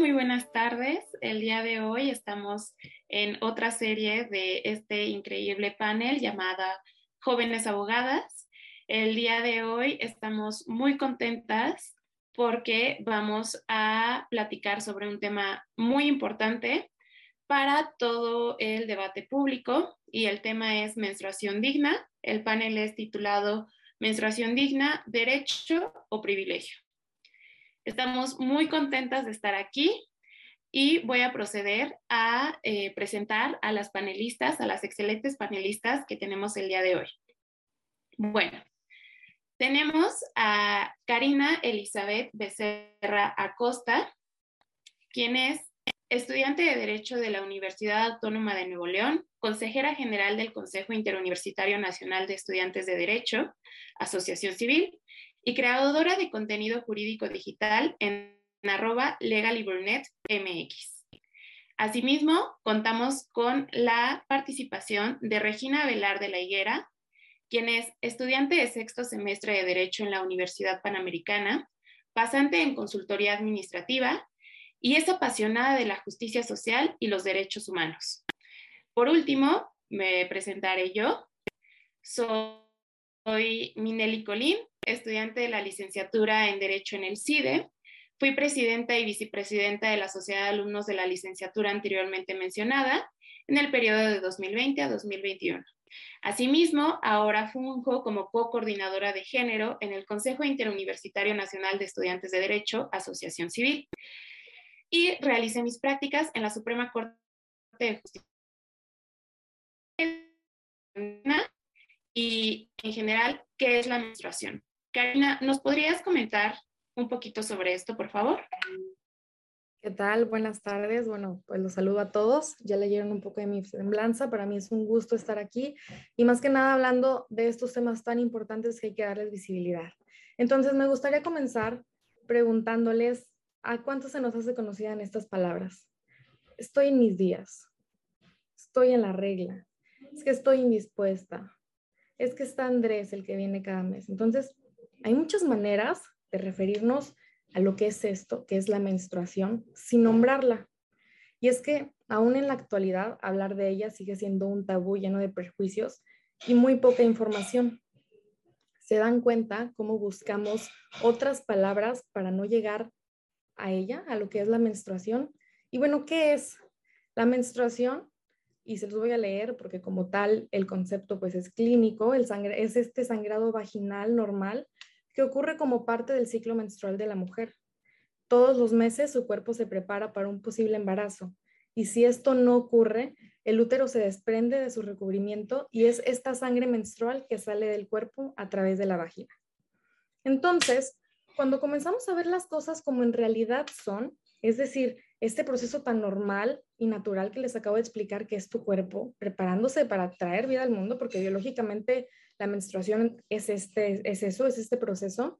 Muy buenas tardes. El día de hoy estamos en otra serie de este increíble panel llamada Jóvenes Abogadas. El día de hoy estamos muy contentas porque vamos a platicar sobre un tema muy importante para todo el debate público y el tema es menstruación digna. El panel es titulado Menstruación digna, derecho o privilegio. Estamos muy contentas de estar aquí y voy a proceder a eh, presentar a las panelistas, a las excelentes panelistas que tenemos el día de hoy. Bueno, tenemos a Karina Elizabeth Becerra Acosta, quien es estudiante de Derecho de la Universidad Autónoma de Nuevo León, consejera general del Consejo Interuniversitario Nacional de Estudiantes de Derecho, Asociación Civil, y creadora de contenido jurídico digital en arroba MX. Asimismo, contamos con la participación de Regina Velar de la Higuera, quien es estudiante de sexto semestre de Derecho en la Universidad Panamericana, pasante en consultoría administrativa y es apasionada de la justicia social y los derechos humanos. Por último, me presentaré yo. Soy Minelli Colín, estudiante de la licenciatura en Derecho en el CIDE. Fui presidenta y vicepresidenta de la Sociedad de Alumnos de la licenciatura anteriormente mencionada en el periodo de 2020 a 2021. Asimismo, ahora funjo como co-coordinadora de género en el Consejo Interuniversitario Nacional de Estudiantes de Derecho, Asociación Civil, y realicé mis prácticas en la Suprema Corte de Justicia y en general, ¿qué es la menstruación? Karina, ¿nos podrías comentar un poquito sobre esto, por favor? ¿Qué tal? Buenas tardes. Bueno, pues los saludo a todos. Ya leyeron un poco de mi semblanza. Para mí es un gusto estar aquí y más que nada hablando de estos temas tan importantes que hay que darles visibilidad. Entonces, me gustaría comenzar preguntándoles a cuántos se nos hace conocida en estas palabras. Estoy en mis días. Estoy en la regla. Es que estoy indispuesta. Es que está Andrés el que viene cada mes. Entonces, hay muchas maneras de referirnos a lo que es esto, que es la menstruación, sin nombrarla. Y es que aún en la actualidad hablar de ella sigue siendo un tabú lleno de prejuicios y muy poca información. Se dan cuenta cómo buscamos otras palabras para no llegar a ella, a lo que es la menstruación. Y bueno, ¿qué es? La menstruación, y se los voy a leer porque como tal el concepto pues es clínico, el sangre, es este sangrado vaginal normal que ocurre como parte del ciclo menstrual de la mujer. Todos los meses su cuerpo se prepara para un posible embarazo y si esto no ocurre, el útero se desprende de su recubrimiento y es esta sangre menstrual que sale del cuerpo a través de la vagina. Entonces, cuando comenzamos a ver las cosas como en realidad son, es decir, este proceso tan normal y natural que les acabo de explicar que es tu cuerpo preparándose para traer vida al mundo, porque biológicamente la menstruación es, este, es eso, es este proceso.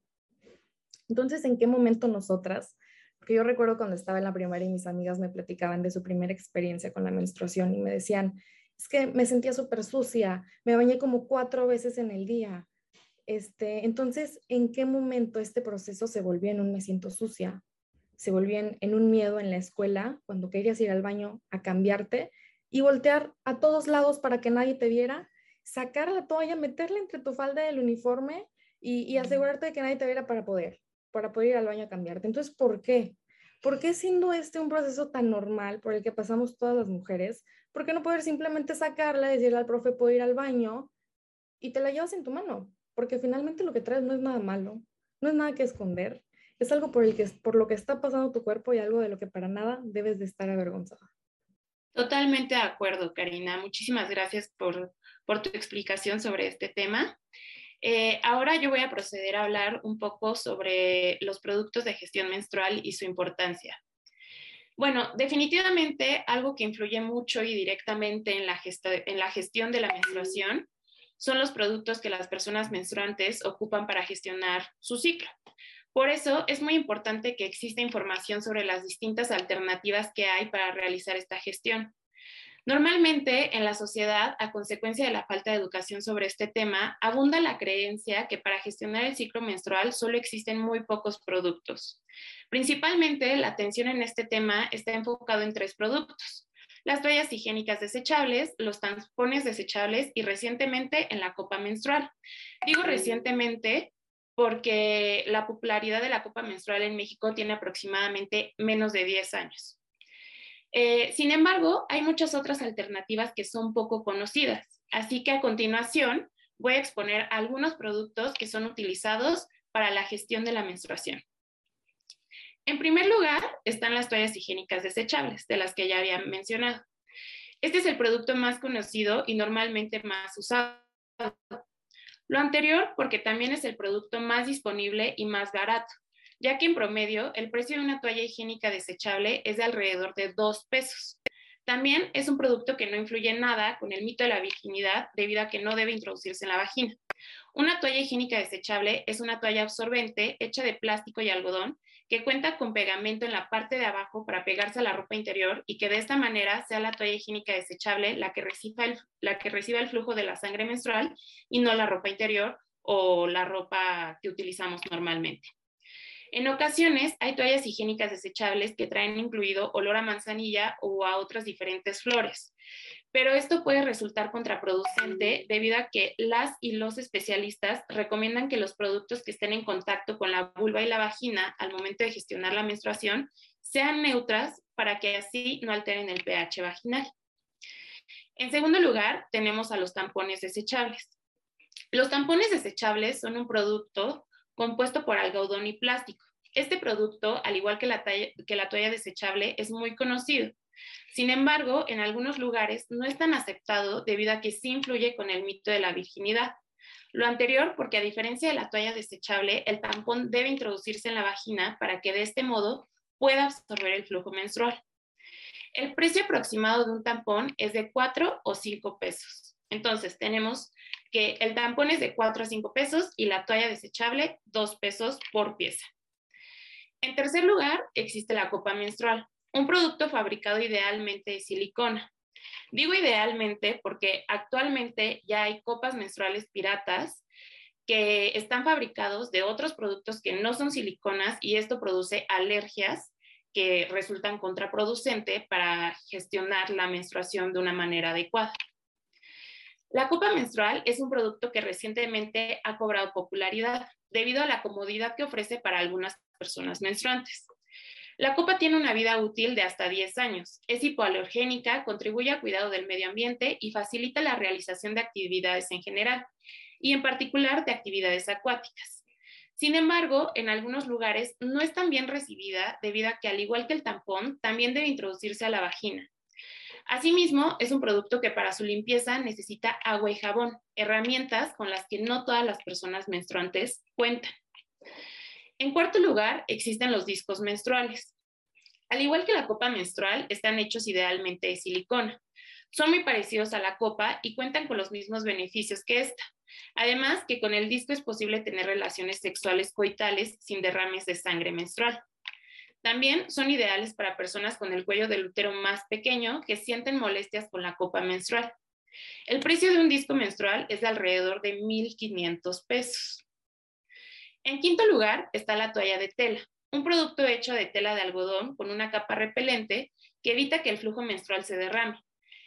Entonces, ¿en qué momento nosotras? Porque yo recuerdo cuando estaba en la primaria y mis amigas me platicaban de su primera experiencia con la menstruación y me decían, es que me sentía súper sucia, me bañé como cuatro veces en el día. Este, entonces, ¿en qué momento este proceso se volvió en un me siento sucia? Se volvió en, en un miedo en la escuela, cuando querías ir al baño a cambiarte y voltear a todos lados para que nadie te viera sacar la toalla, meterla entre tu falda del uniforme y, asegurarte de que nadie te viera para poder, para poder ir al baño a cambiarte. Entonces, ¿por qué? ¿Por qué siendo este un proceso tan normal por el que pasamos todas las mujeres? ¿Por qué no poder simplemente sacarla, decirle al profe, puedo ir al baño y te la llevas en tu mano? Porque finalmente lo que traes no es nada malo, no es nada que esconder, es algo por, el que, por lo que está pasando tu cuerpo y algo de lo que para nada debes de estar avergonzada. Totalmente de acuerdo, Karina. Muchísimas gracias por, por tu explicación sobre este tema. Eh, ahora yo voy a proceder a hablar un poco sobre los productos de gestión menstrual y su importancia. Bueno, definitivamente algo que influye mucho y directamente en la, en la gestión de la menstruación son los productos que las personas menstruantes ocupan para gestionar su ciclo. Por eso es muy importante que exista información sobre las distintas alternativas que hay para realizar esta gestión. Normalmente en la sociedad, a consecuencia de la falta de educación sobre este tema, abunda la creencia que para gestionar el ciclo menstrual solo existen muy pocos productos. Principalmente la atención en este tema está enfocado en tres productos. Las toallas higiénicas desechables, los tampones desechables y recientemente en la copa menstrual. Digo recientemente porque la popularidad de la copa menstrual en México tiene aproximadamente menos de 10 años. Eh, sin embargo, hay muchas otras alternativas que son poco conocidas, así que a continuación voy a exponer algunos productos que son utilizados para la gestión de la menstruación. En primer lugar, están las toallas higiénicas desechables, de las que ya había mencionado. Este es el producto más conocido y normalmente más usado. Lo anterior porque también es el producto más disponible y más barato, ya que en promedio el precio de una toalla higiénica desechable es de alrededor de dos pesos. También es un producto que no influye nada con el mito de la virginidad debido a que no debe introducirse en la vagina. Una toalla higiénica desechable es una toalla absorbente hecha de plástico y algodón que cuenta con pegamento en la parte de abajo para pegarse a la ropa interior y que de esta manera sea la toalla higiénica desechable la que reciba el, la que reciba el flujo de la sangre menstrual y no la ropa interior o la ropa que utilizamos normalmente. En ocasiones hay toallas higiénicas desechables que traen incluido olor a manzanilla o a otras diferentes flores pero esto puede resultar contraproducente debido a que las y los especialistas recomiendan que los productos que estén en contacto con la vulva y la vagina al momento de gestionar la menstruación sean neutras para que así no alteren el pH vaginal. En segundo lugar, tenemos a los tampones desechables. Los tampones desechables son un producto compuesto por algodón y plástico. Este producto, al igual que la, que la toalla desechable, es muy conocido sin embargo, en algunos lugares no es tan aceptado debido a que sí influye con el mito de la virginidad. Lo anterior porque a diferencia de la toalla desechable, el tampón debe introducirse en la vagina para que de este modo pueda absorber el flujo menstrual. El precio aproximado de un tampón es de 4 o 5 pesos. Entonces, tenemos que el tampón es de 4 a 5 pesos y la toalla desechable 2 pesos por pieza. En tercer lugar, existe la copa menstrual un producto fabricado idealmente de silicona. Digo idealmente porque actualmente ya hay copas menstruales piratas que están fabricados de otros productos que no son siliconas y esto produce alergias que resultan contraproducente para gestionar la menstruación de una manera adecuada. La copa menstrual es un producto que recientemente ha cobrado popularidad debido a la comodidad que ofrece para algunas personas menstruantes. La copa tiene una vida útil de hasta 10 años. Es hipoalergénica, contribuye al cuidado del medio ambiente y facilita la realización de actividades en general, y en particular de actividades acuáticas. Sin embargo, en algunos lugares no es tan bien recibida debido a que, al igual que el tampón, también debe introducirse a la vagina. Asimismo, es un producto que para su limpieza necesita agua y jabón, herramientas con las que no todas las personas menstruantes cuentan. En cuarto lugar, existen los discos menstruales. Al igual que la copa menstrual, están hechos idealmente de silicona. Son muy parecidos a la copa y cuentan con los mismos beneficios que esta. Además, que con el disco es posible tener relaciones sexuales coitales sin derrames de sangre menstrual. También son ideales para personas con el cuello del útero más pequeño que sienten molestias con la copa menstrual. El precio de un disco menstrual es de alrededor de 1.500 pesos. En quinto lugar está la toalla de tela, un producto hecho de tela de algodón con una capa repelente que evita que el flujo menstrual se derrame.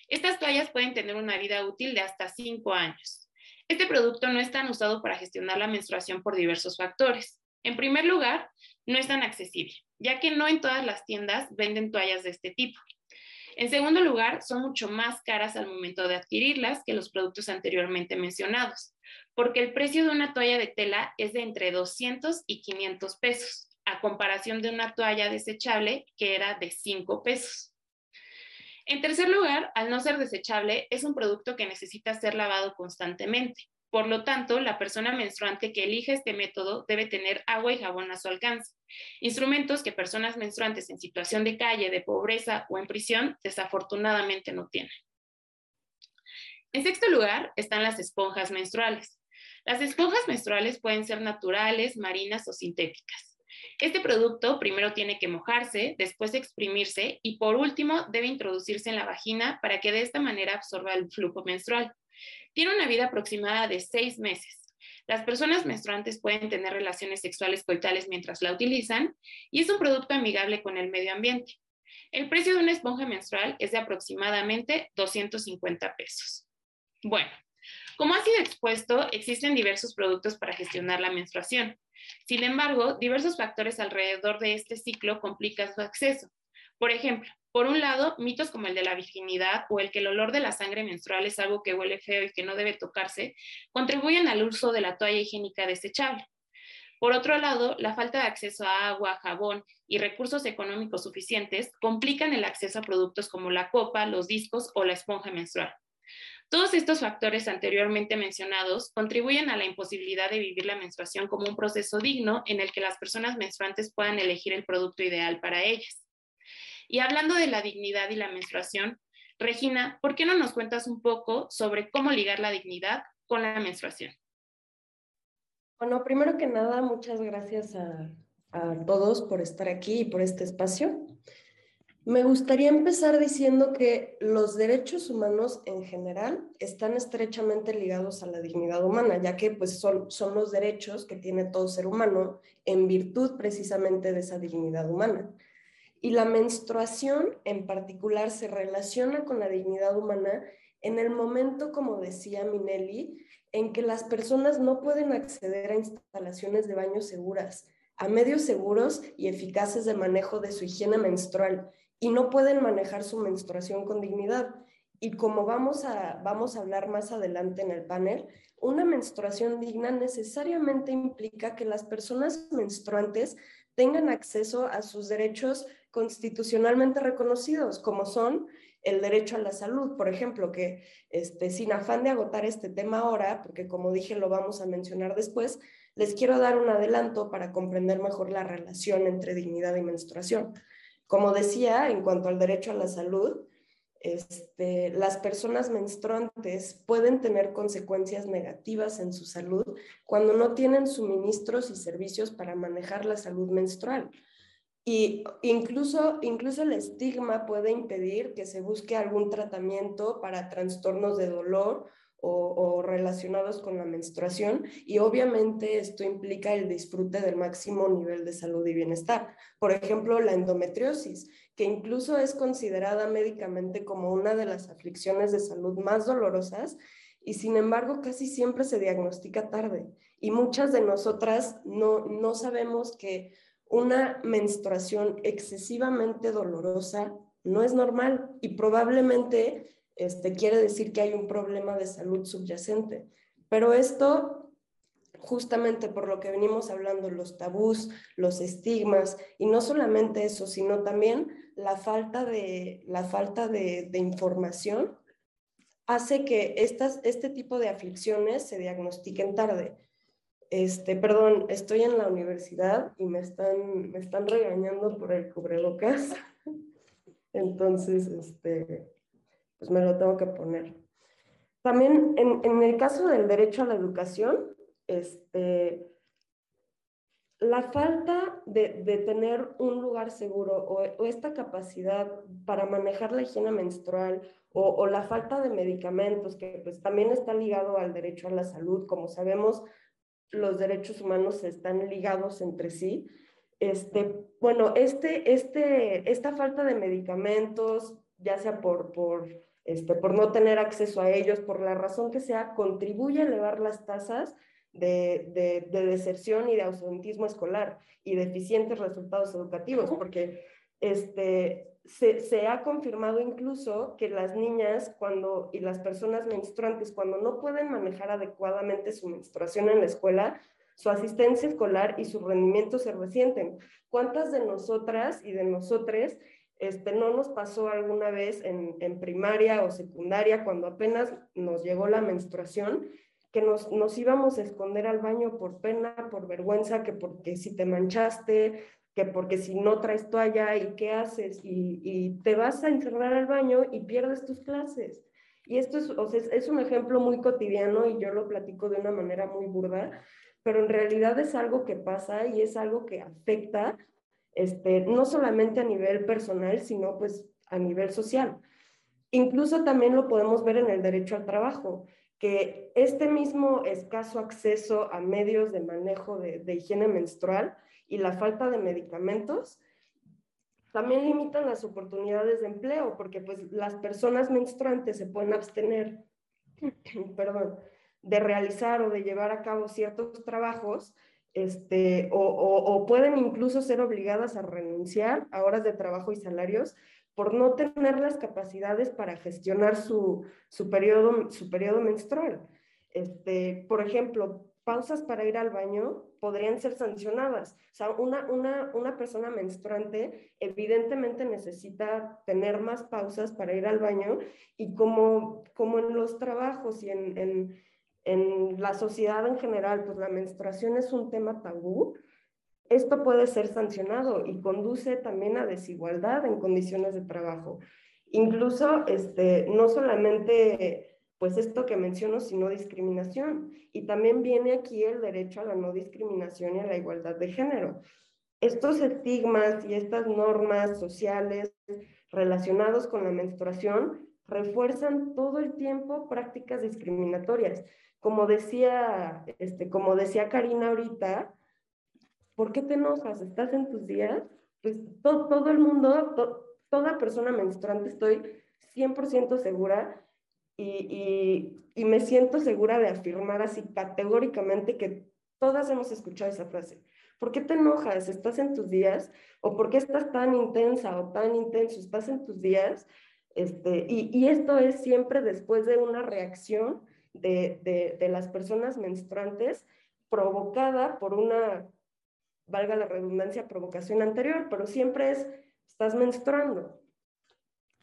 Estas toallas pueden tener una vida útil de hasta 5 años. Este producto no es tan usado para gestionar la menstruación por diversos factores. En primer lugar, no es tan accesible, ya que no en todas las tiendas venden toallas de este tipo. En segundo lugar, son mucho más caras al momento de adquirirlas que los productos anteriormente mencionados, porque el precio de una toalla de tela es de entre 200 y 500 pesos, a comparación de una toalla desechable que era de 5 pesos. En tercer lugar, al no ser desechable, es un producto que necesita ser lavado constantemente. Por lo tanto, la persona menstruante que elige este método debe tener agua y jabón a su alcance, instrumentos que personas menstruantes en situación de calle, de pobreza o en prisión desafortunadamente no tienen. En sexto lugar están las esponjas menstruales. Las esponjas menstruales pueden ser naturales, marinas o sintéticas. Este producto primero tiene que mojarse, después exprimirse y por último debe introducirse en la vagina para que de esta manera absorba el flujo menstrual. Tiene una vida aproximada de seis meses. Las personas menstruantes pueden tener relaciones sexuales coitales mientras la utilizan y es un producto amigable con el medio ambiente. El precio de una esponja menstrual es de aproximadamente 250 pesos. Bueno, como ha sido expuesto, existen diversos productos para gestionar la menstruación. Sin embargo, diversos factores alrededor de este ciclo complican su acceso. Por ejemplo, por un lado, mitos como el de la virginidad o el que el olor de la sangre menstrual es algo que huele feo y que no debe tocarse, contribuyen al uso de la toalla higiénica desechable. Por otro lado, la falta de acceso a agua, jabón y recursos económicos suficientes complican el acceso a productos como la copa, los discos o la esponja menstrual. Todos estos factores anteriormente mencionados contribuyen a la imposibilidad de vivir la menstruación como un proceso digno en el que las personas menstruantes puedan elegir el producto ideal para ellas. Y hablando de la dignidad y la menstruación, Regina, ¿por qué no nos cuentas un poco sobre cómo ligar la dignidad con la menstruación? Bueno, primero que nada, muchas gracias a, a todos por estar aquí y por este espacio. Me gustaría empezar diciendo que los derechos humanos en general están estrechamente ligados a la dignidad humana, ya que pues, son, son los derechos que tiene todo ser humano en virtud precisamente de esa dignidad humana. Y la menstruación en particular se relaciona con la dignidad humana en el momento, como decía Minelli, en que las personas no pueden acceder a instalaciones de baño seguras, a medios seguros y eficaces de manejo de su higiene menstrual y no pueden manejar su menstruación con dignidad. Y como vamos a, vamos a hablar más adelante en el panel, una menstruación digna necesariamente implica que las personas menstruantes tengan acceso a sus derechos constitucionalmente reconocidos, como son el derecho a la salud, por ejemplo, que este, sin afán de agotar este tema ahora, porque como dije lo vamos a mencionar después, les quiero dar un adelanto para comprender mejor la relación entre dignidad y menstruación. Como decía, en cuanto al derecho a la salud, este, las personas menstruantes pueden tener consecuencias negativas en su salud cuando no tienen suministros y servicios para manejar la salud menstrual. Y incluso, incluso el estigma puede impedir que se busque algún tratamiento para trastornos de dolor o, relacionados con la menstruación y obviamente esto implica el disfrute del máximo nivel de salud y bienestar. Por ejemplo, la endometriosis, que incluso es considerada médicamente como una de las aflicciones de salud más dolorosas y sin embargo casi siempre se diagnostica tarde y muchas de nosotras no, no sabemos que una menstruación excesivamente dolorosa no es normal y probablemente este, quiere decir que hay un problema de salud subyacente. Pero esto, justamente por lo que venimos hablando, los tabús, los estigmas, y no solamente eso, sino también la falta de, la falta de, información, hace que estas, este tipo de aflicciones se diagnostiquen tarde. Este, perdón, estoy en la universidad y me están, me están regañando por el cubrebocas. Entonces, este, pues me lo tengo que poner. También en, el caso del derecho a la educación, este, la falta de, tener un lugar seguro o, esta capacidad para manejar la higiene menstrual o, o, la falta de medicamentos, que pues también está ligado al derecho a la salud, como sabemos, los derechos humanos están ligados entre sí. Este, bueno, este, este, esta falta de medicamentos, ya sea por, por este, por no tener acceso a ellos, por la razón que sea, contribuye a elevar las tasas de, deserción y de ausentismo escolar y deficientes resultados educativos, porque este, se, ha confirmado incluso que las niñas cuando, y las personas menstruantes, cuando no pueden manejar adecuadamente su menstruación en la escuela, su asistencia escolar y su rendimiento se resienten. ¿Cuántas de nosotras y de nosotros este, no nos pasó alguna vez en, primaria o secundaria, cuando apenas nos llegó la menstruación, que nos, íbamos a esconder al baño por pena, por vergüenza, que porque si te manchaste, que porque si no traes toalla y qué haces, y, te vas a encerrar al baño y pierdes tus clases. Y esto es, es un ejemplo muy cotidiano y yo lo platico de una manera muy burda, pero en realidad es algo que pasa y es algo que afecta este, no solamente a nivel personal, sino pues a nivel social. Incluso también lo podemos ver en el derecho al trabajo, que este mismo escaso acceso a medios de manejo de, de higiene menstrual y la falta de medicamentos también limitan las oportunidades de empleo, porque pues las personas menstruantes se pueden abstener, perdón, de realizar o de llevar a cabo ciertos trabajos, este, o, pueden incluso ser obligadas a renunciar a horas de trabajo y salarios por no tener las capacidades para gestionar su, su, periodo, su periodo menstrual. Este, por ejemplo, pausas para ir al baño podrían ser sancionadas. O sea, una, una, una persona menstruante evidentemente necesita tener más pausas para ir al baño y como, como en los trabajos y en, en la sociedad en general, pues la menstruación es un tema tabú, esto puede ser sancionado y conduce también a desigualdad en condiciones de trabajo. Incluso, este, no solamente pues esto que menciono, sino discriminación. Y también viene aquí el derecho a la no discriminación y a la igualdad de género. Estos estigmas y estas normas sociales relacionados con la menstruación refuerzan todo el tiempo prácticas discriminatorias. Como decía, este, como decía Karina ahorita, ¿por qué te enojas? ¿Estás en tus días? Pues todo el mundo, toda persona menstruante, estoy 100% segura y, y, me siento segura de afirmar así categóricamente que todas hemos escuchado esa frase. ¿Por qué te enojas? ¿Estás en tus días? ¿O por qué estás tan intensa o tan intenso? ¿Estás en tus días? Este, y, y esto es siempre después de una reacción de, de, de las personas menstruantes provocada por una, valga la redundancia, provocación anterior, pero siempre es, estás menstruando.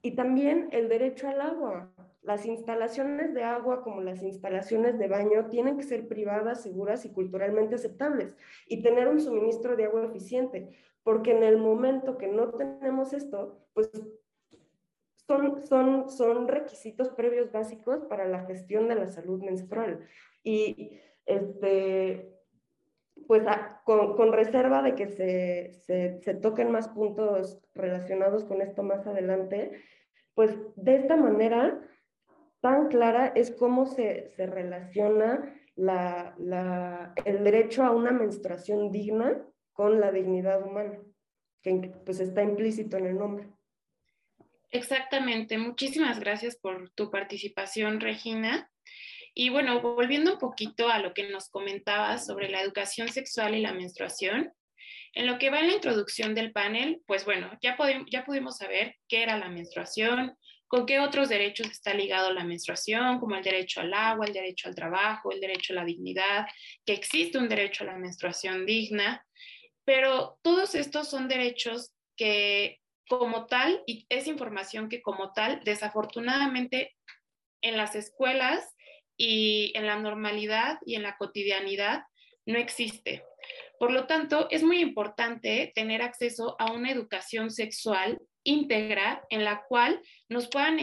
Y también el derecho al agua. Las instalaciones de agua como las instalaciones de baño tienen que ser privadas, seguras y culturalmente aceptables y tener un suministro de agua eficiente, porque en el momento que no tenemos esto, pues son, son, son requisitos previos básicos para la gestión de la salud menstrual. Y este, pues con, con, reserva de que se, se, se, toquen más puntos relacionados con esto más adelante, pues de esta manera tan clara es cómo se, se relaciona la, la, el derecho a una menstruación digna con la dignidad humana, que pues está implícito en el nombre. Exactamente. Muchísimas gracias por tu participación, Regina. Y bueno, volviendo un poquito a lo que nos comentabas sobre la educación sexual y la menstruación, en lo que va en la introducción del panel, pues bueno, ya, ya pudimos saber qué era la menstruación, con qué otros derechos está ligado la menstruación, como el derecho al agua, el derecho al trabajo, el derecho a la dignidad, que existe un derecho a la menstruación digna, pero todos estos son derechos que como tal, y es información que como tal, desafortunadamente en las escuelas y en la normalidad y en la cotidianidad no existe. Por lo tanto, es muy importante tener acceso a una educación sexual íntegra en la cual nos puedan,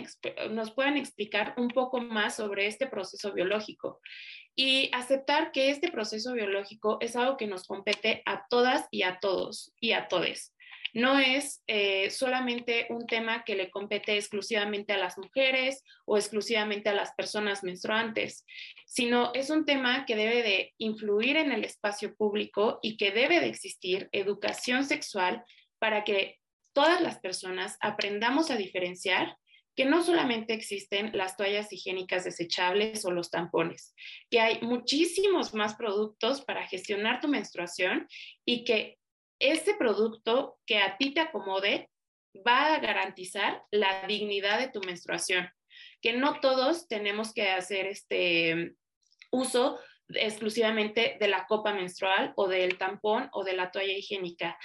nos puedan explicar un poco más sobre este proceso biológico y aceptar que este proceso biológico es algo que nos compete a todas y a todos y a todes. No es eh, solamente un tema que le compete exclusivamente a las mujeres o exclusivamente a las personas menstruantes, sino es un tema que debe de influir en el espacio público y que debe de existir educación sexual para que todas las personas aprendamos a diferenciar que no solamente existen las toallas higiénicas desechables o los tampones, que hay muchísimos más productos para gestionar tu menstruación y que ese producto que a ti te acomode va a garantizar la dignidad de tu menstruación, que no todos tenemos que hacer este uso exclusivamente de la copa menstrual o del tampón o de la toalla higiénica.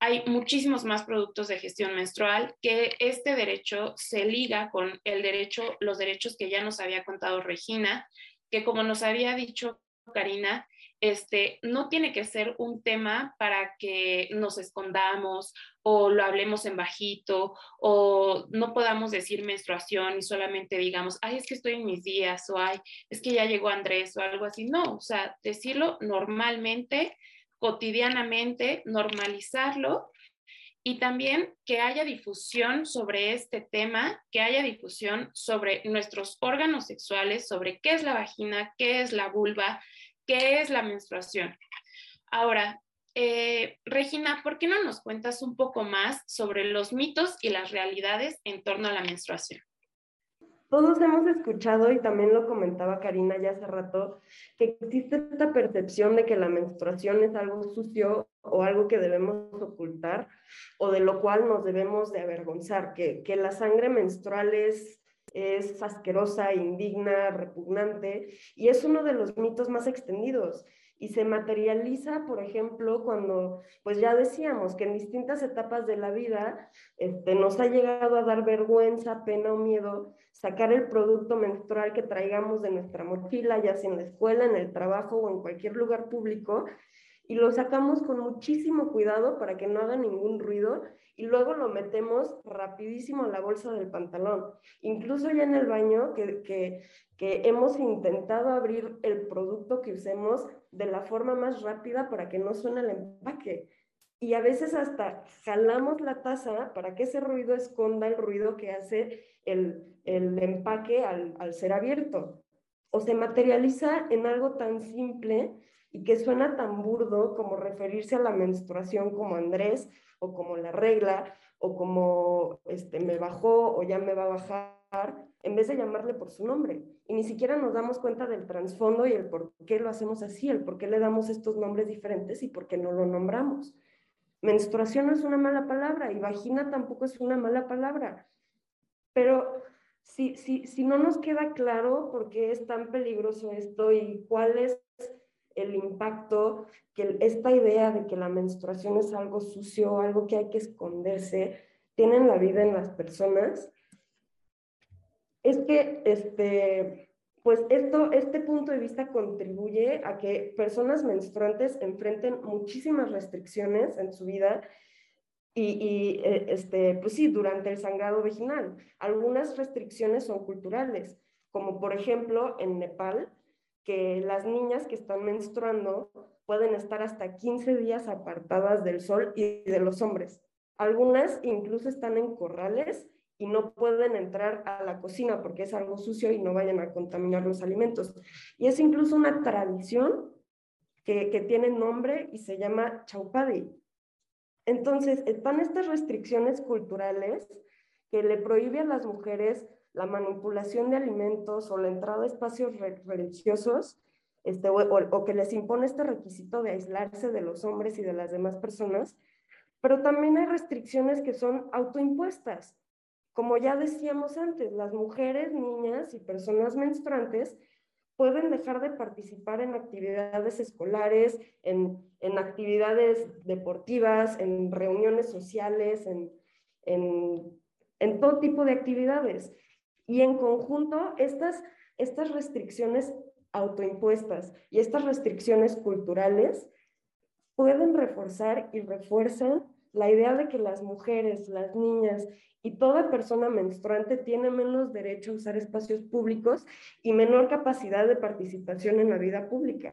Hay muchísimos más productos de gestión menstrual que este derecho se liga con el derecho, los derechos que ya nos había contado Regina, que como nos había dicho Karina, este, no tiene que ser un tema para que nos escondamos o lo hablemos en bajito o no podamos decir menstruación y solamente digamos, ay, es que estoy en mis días o ay, es que ya llegó Andrés o algo así. No, o sea, decirlo normalmente, cotidianamente, normalizarlo y también que haya difusión sobre este tema, que haya difusión sobre nuestros órganos sexuales, sobre qué es la vagina, qué es la vulva, qué es la menstruación. Ahora, eh, Regina, ¿por qué no nos cuentas un poco más sobre los mitos y las realidades en torno a la menstruación? Todos hemos escuchado, y también lo comentaba Karina ya hace rato, que existe esta percepción de que la menstruación es algo sucio o algo que debemos ocultar o de lo cual nos debemos de avergonzar, que, que la sangre menstrual es, es asquerosa, indigna, repugnante, y es uno de los mitos más extendidos. Y se materializa, por ejemplo, cuando, pues ya decíamos que en distintas etapas de la vida este, nos ha llegado a dar vergüenza, pena o miedo sacar el producto menstrual que traigamos de nuestra mochila, ya sea en la escuela, en el trabajo o en cualquier lugar público, y lo sacamos con muchísimo cuidado para que no haga ningún ruido y luego lo metemos rapidísimo a la bolsa del pantalón. Incluso ya en el baño, que, que, que hemos intentado abrir el producto que usemos de la forma más rápida para que no suene el empaque. Y a veces hasta jalamos la taza para que ese ruido esconda el ruido que hace el, el empaque al, al ser abierto. O se materializa en algo tan simple y que suena tan burdo como referirse a la menstruación como Andrés o como la regla o como este, me bajó o ya me va a bajar en vez de llamarle por su nombre. Y ni siquiera nos damos cuenta del trasfondo y el por qué lo hacemos así, el por qué le damos estos nombres diferentes y por qué no lo nombramos. Menstruación no es una mala palabra y vagina tampoco es una mala palabra. Pero si, si, si no nos queda claro por qué es tan peligroso esto y cuál es el impacto que esta idea de que la menstruación es algo sucio, algo que hay que esconderse, tiene en la vida en las personas, es que este, pues esto, este punto de vista contribuye a que personas menstruantes enfrenten muchísimas restricciones en su vida y, y eh, este, pues sí, durante el sangrado vaginal. Algunas restricciones son culturales, como por ejemplo en Nepal, que las niñas que están menstruando pueden estar hasta 15 días apartadas del sol y de los hombres. Algunas incluso están en corrales y no pueden entrar a la cocina porque es algo sucio y no vayan a contaminar los alimentos. Y es incluso una tradición que, que tiene nombre y se llama chaupadi. Entonces, están estas restricciones culturales que le prohíben a las mujeres la manipulación de alimentos o la entrada a espacios religiosos, este, o, o, que les impone este requisito de aislarse de los hombres y de las demás personas, pero también hay restricciones que son autoimpuestas. Como ya decíamos antes, las mujeres, niñas y personas menstruantes pueden dejar de participar en actividades escolares, en, en actividades deportivas, en reuniones sociales, en, en, en, todo tipo de actividades. Y en conjunto, estas, estas restricciones autoimpuestas y estas restricciones culturales pueden reforzar y refuerzan la idea de que las mujeres, las niñas y toda persona menstruante tiene menos derecho a usar espacios públicos y menor capacidad de participación en la vida pública.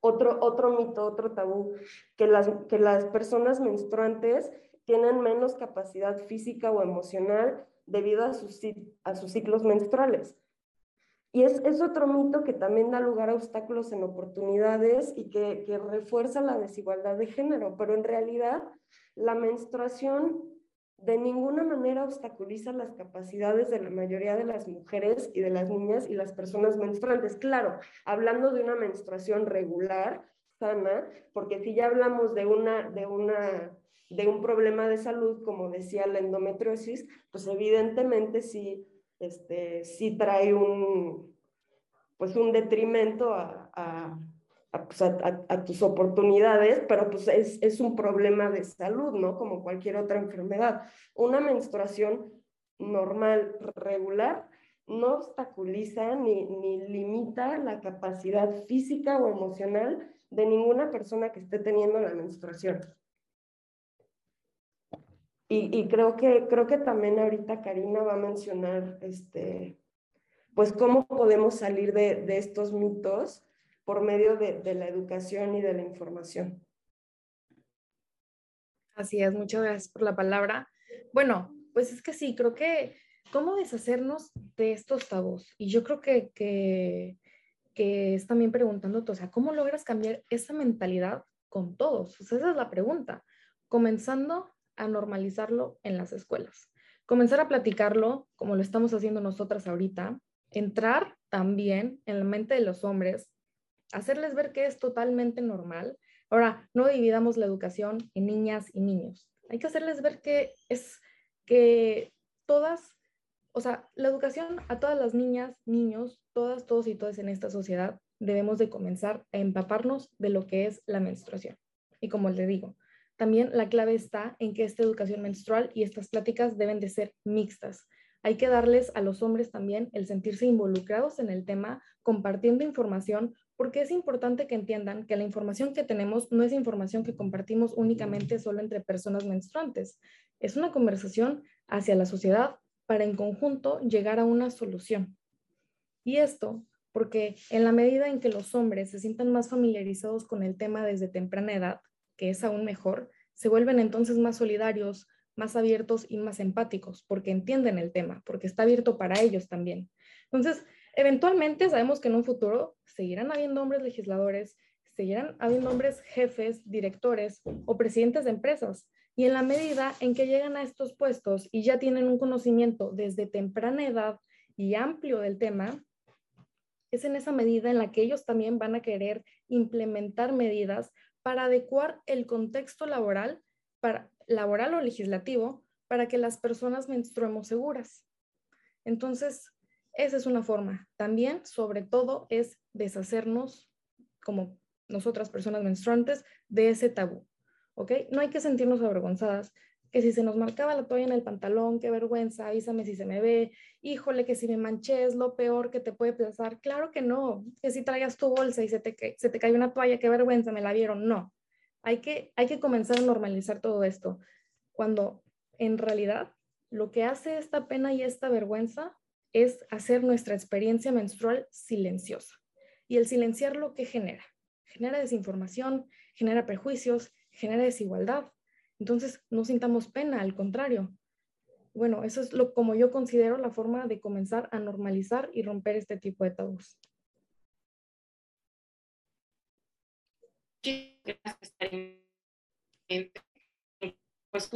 Otro, otro mito, otro tabú, que las, que las personas menstruantes tienen menos capacidad física o emocional debido a sus, a sus ciclos menstruales. Y es, es, otro mito que también da lugar a obstáculos en oportunidades y que, que refuerza la desigualdad de género, pero en realidad la menstruación de ninguna manera obstaculiza las capacidades de la mayoría de las mujeres y de las niñas y las personas menstruantes. Claro, hablando de una menstruación regular, sana, porque si ya hablamos de una, de una de un problema de salud, como decía la endometriosis, pues evidentemente sí, este, sí trae un, pues un detrimento a, a, a, pues a, tus oportunidades, pero pues es, es un problema de salud, ¿no? Como cualquier otra enfermedad. Una menstruación normal, regular, no obstaculiza ni, ni limita la capacidad física o emocional de ninguna persona que esté teniendo la menstruación. Y, y, creo, que, creo que también ahorita Karina va a mencionar este, pues cómo podemos salir de, de estos mitos por medio de, de, la educación y de la información. Así es, muchas gracias por la palabra. Bueno, pues es que sí, creo que cómo deshacernos de estos tabús. Y yo creo que, que, que es también preguntándote, o sea, ¿cómo logras cambiar esa mentalidad con todos? O esa es la pregunta. Comenzando a normalizarlo en las escuelas. Comenzar a platicarlo como lo estamos haciendo nosotras ahorita. Entrar también en la mente de los hombres, hacerles ver que es totalmente normal. Ahora, no dividamos la educación en niñas y niños. Hay que hacerles ver que es que todas, o sea, la educación a todas las niñas, niños, todas, todos y todas en esta sociedad debemos de comenzar a empaparnos de lo que es la menstruación. Y como le digo, también la clave está en que esta educación menstrual y estas pláticas deben de ser mixtas. Hay que darles a los hombres también el sentirse involucrados en el tema, compartiendo información, porque es importante que entiendan que la información que tenemos no es información que compartimos únicamente solo entre personas menstruantes. Es una conversación hacia la sociedad para en conjunto llegar a una solución. Y esto porque en la medida en que los hombres se sientan más familiarizados con el tema desde temprana edad, que es aún mejor, se vuelven entonces más solidarios, más abiertos y más empáticos, porque entienden el tema, porque está abierto para ellos también. Entonces, eventualmente sabemos que en un futuro seguirán habiendo hombres legisladores, seguirán habiendo hombres jefes, directores o presidentes de empresas. Y en la medida en que llegan a estos puestos y ya tienen un conocimiento desde temprana edad y amplio del tema, es en esa medida en la que ellos también van a querer implementar medidas para adecuar el contexto laboral, laboral o legislativo, para que las personas menstruemos seguras. Entonces, esa es una forma. También, sobre todo, es deshacernos, como nosotras personas menstruantes, de ese tabú. ¿Ok? No hay que sentirnos avergonzadas, que si se nos marcaba la toalla en el pantalón, qué vergüenza, avísame si se me ve, híjole, que si me manché es lo peor que te puede pasar. Claro que no, que si traigas tu bolsa y se te, se te cae una toalla, qué vergüenza, me la vieron. No, hay que, hay que comenzar a normalizar todo esto, cuando en realidad lo que hace esta pena y esta vergüenza es hacer nuestra experiencia menstrual silenciosa. Y el silenciar lo que genera, genera desinformación, genera prejuicios, genera desigualdad entonces, no sintamos pena, al contrario. Bueno, eso es lo como yo considero la forma de comenzar a normalizar y romper este tipo de tabús. Pues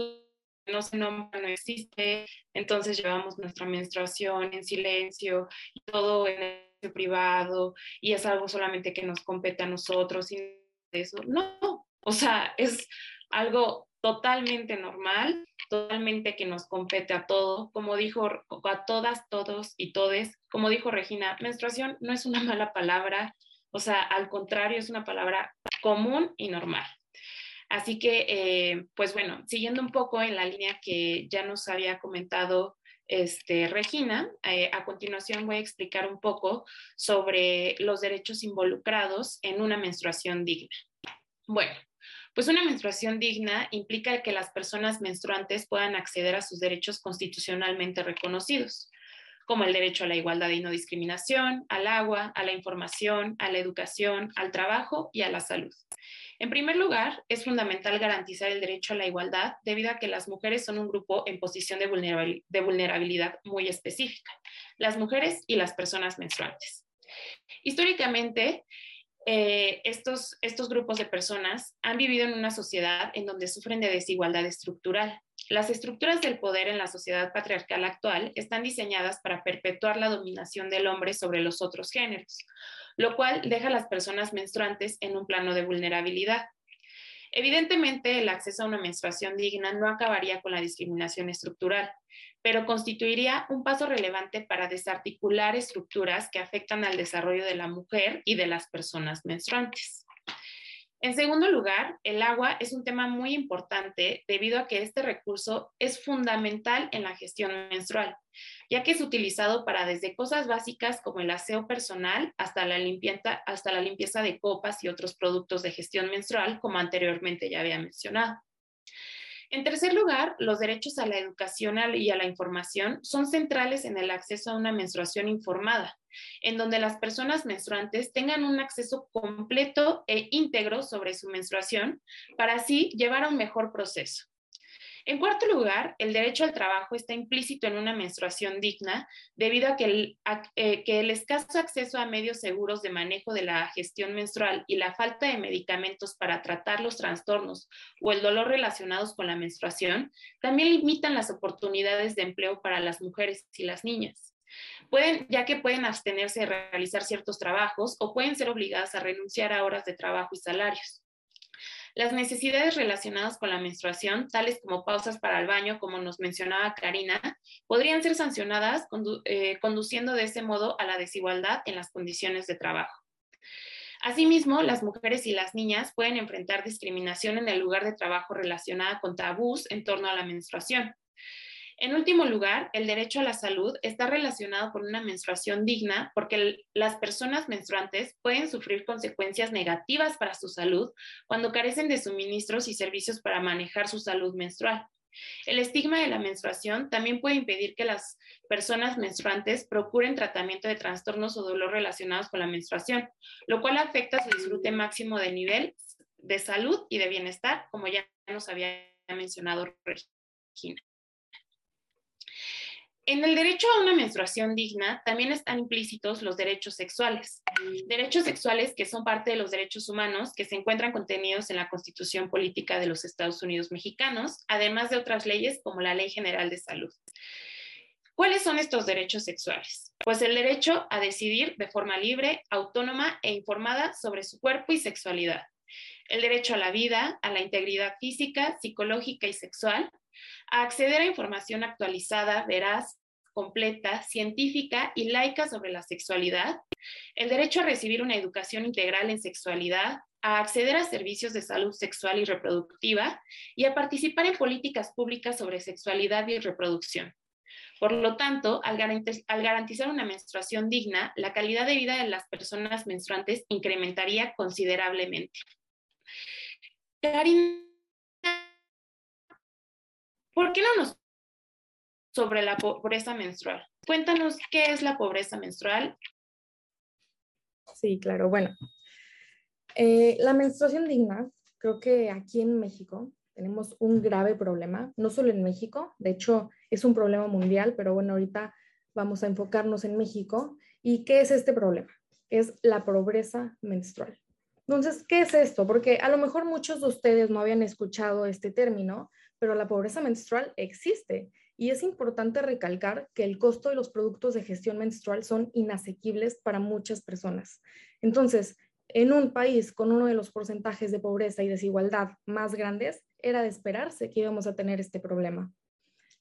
no se nombra, no existe, entonces llevamos nuestra menstruación en silencio todo en el privado y es algo solamente que nos compete a nosotros y eso. No, o sea, es algo totalmente normal, totalmente que nos compete a todo, como dijo a todas, todos y todes, como dijo Regina, menstruación no es una mala palabra, o sea, al contrario, es una palabra común y normal. Así que, eh, pues bueno, siguiendo un poco en la línea que ya nos había comentado este, Regina, eh, a continuación voy a explicar un poco sobre los derechos involucrados en una menstruación digna. Bueno, pues una menstruación digna implica que las personas menstruantes puedan acceder a sus derechos constitucionalmente reconocidos, como el derecho a la igualdad y no discriminación, al agua, a la información, a la educación, al trabajo y a la salud. En primer lugar, es fundamental garantizar el derecho a la igualdad debido a que las mujeres son un grupo en posición de vulnerabilidad muy específica, las mujeres y las personas menstruantes. Históricamente, eh, estos, estos grupos de personas han vivido en una sociedad en donde sufren de desigualdad estructural. Las estructuras del poder en la sociedad patriarcal actual están diseñadas para perpetuar la dominación del hombre sobre los otros géneros, lo cual deja a las personas menstruantes en un plano de vulnerabilidad. Evidentemente, el acceso a una menstruación digna no acabaría con la discriminación estructural, pero constituiría un paso relevante para desarticular estructuras que afectan al desarrollo de la mujer y de las personas menstruantes. En segundo lugar, el agua es un tema muy importante debido a que este recurso es fundamental en la gestión menstrual, ya que es utilizado para desde cosas básicas como el aseo personal hasta la limpieza, de copas y otros productos de gestión menstrual, como anteriormente ya había mencionado. En tercer lugar, los derechos a la educación y a la información son centrales en el acceso a una menstruación informada, en donde las personas menstruantes tengan un acceso completo e íntegro sobre su menstruación para así llevar a un mejor proceso. En cuarto lugar, el derecho al trabajo está implícito en una menstruación digna debido a que el, eh, que el, escaso acceso a medios seguros de manejo de la gestión menstrual y la falta de medicamentos para tratar los trastornos o el dolor relacionados con la menstruación también limitan las oportunidades de empleo para las mujeres y las niñas. Pueden, ya que pueden abstenerse de realizar ciertos trabajos o pueden ser obligadas a renunciar a horas de trabajo y salarios. Las necesidades relacionadas con la menstruación, tales como pausas para el baño, como nos mencionaba Karina, podrían ser sancionadas eh, conduciendo de ese modo a la desigualdad en las condiciones de trabajo. Asimismo, las mujeres y las niñas pueden enfrentar discriminación en el lugar de trabajo relacionada con tabús en torno a la menstruación. En último lugar, el derecho a la salud está relacionado con una menstruación digna porque las personas menstruantes pueden sufrir consecuencias negativas para su salud cuando carecen de suministros y servicios para manejar su salud menstrual. El estigma de la menstruación también puede impedir que las personas menstruantes procuren tratamiento de trastornos o dolor relacionados con la menstruación, lo cual afecta su disfrute máximo de nivel de salud y de bienestar, como ya nos había mencionado Regina. En el derecho a una menstruación digna también están implícitos los derechos sexuales. Derechos sexuales que son parte de los derechos humanos que se encuentran contenidos en la Constitución Política de los Estados Unidos Mexicanos, además de otras leyes como la Ley General de Salud. ¿Cuáles son estos derechos sexuales? Pues el derecho a decidir de forma libre, autónoma e informada sobre su cuerpo y sexualidad. El derecho a la vida, a la integridad física, psicológica y sexual, a acceder a información actualizada, veraz, completa, científica y laica sobre la sexualidad, el derecho a recibir una educación integral en sexualidad, a acceder a servicios de salud sexual y reproductiva y a participar en políticas públicas sobre sexualidad y reproducción. Por lo tanto, al, garantizar una menstruación digna, la calidad de vida de las personas menstruantes incrementaría considerablemente. Karina, ¿por qué no nos sobre la pobreza menstrual. Cuéntanos qué es la pobreza menstrual. Sí, claro. Bueno, eh, la menstruación digna, creo que aquí en México tenemos un grave problema, no solo en México, de hecho es un problema mundial, pero bueno, ahorita vamos a enfocarnos en México. ¿Y qué es este problema? Es la pobreza menstrual. Entonces, ¿qué es esto? Porque a lo mejor muchos de ustedes no habían escuchado este término, pero la pobreza menstrual existe y es importante recalcar que el costo de los productos de gestión menstrual son inasequibles para muchas personas. Entonces, en un país con uno de los porcentajes de pobreza y desigualdad más grandes, era de esperarse que íbamos a tener este problema.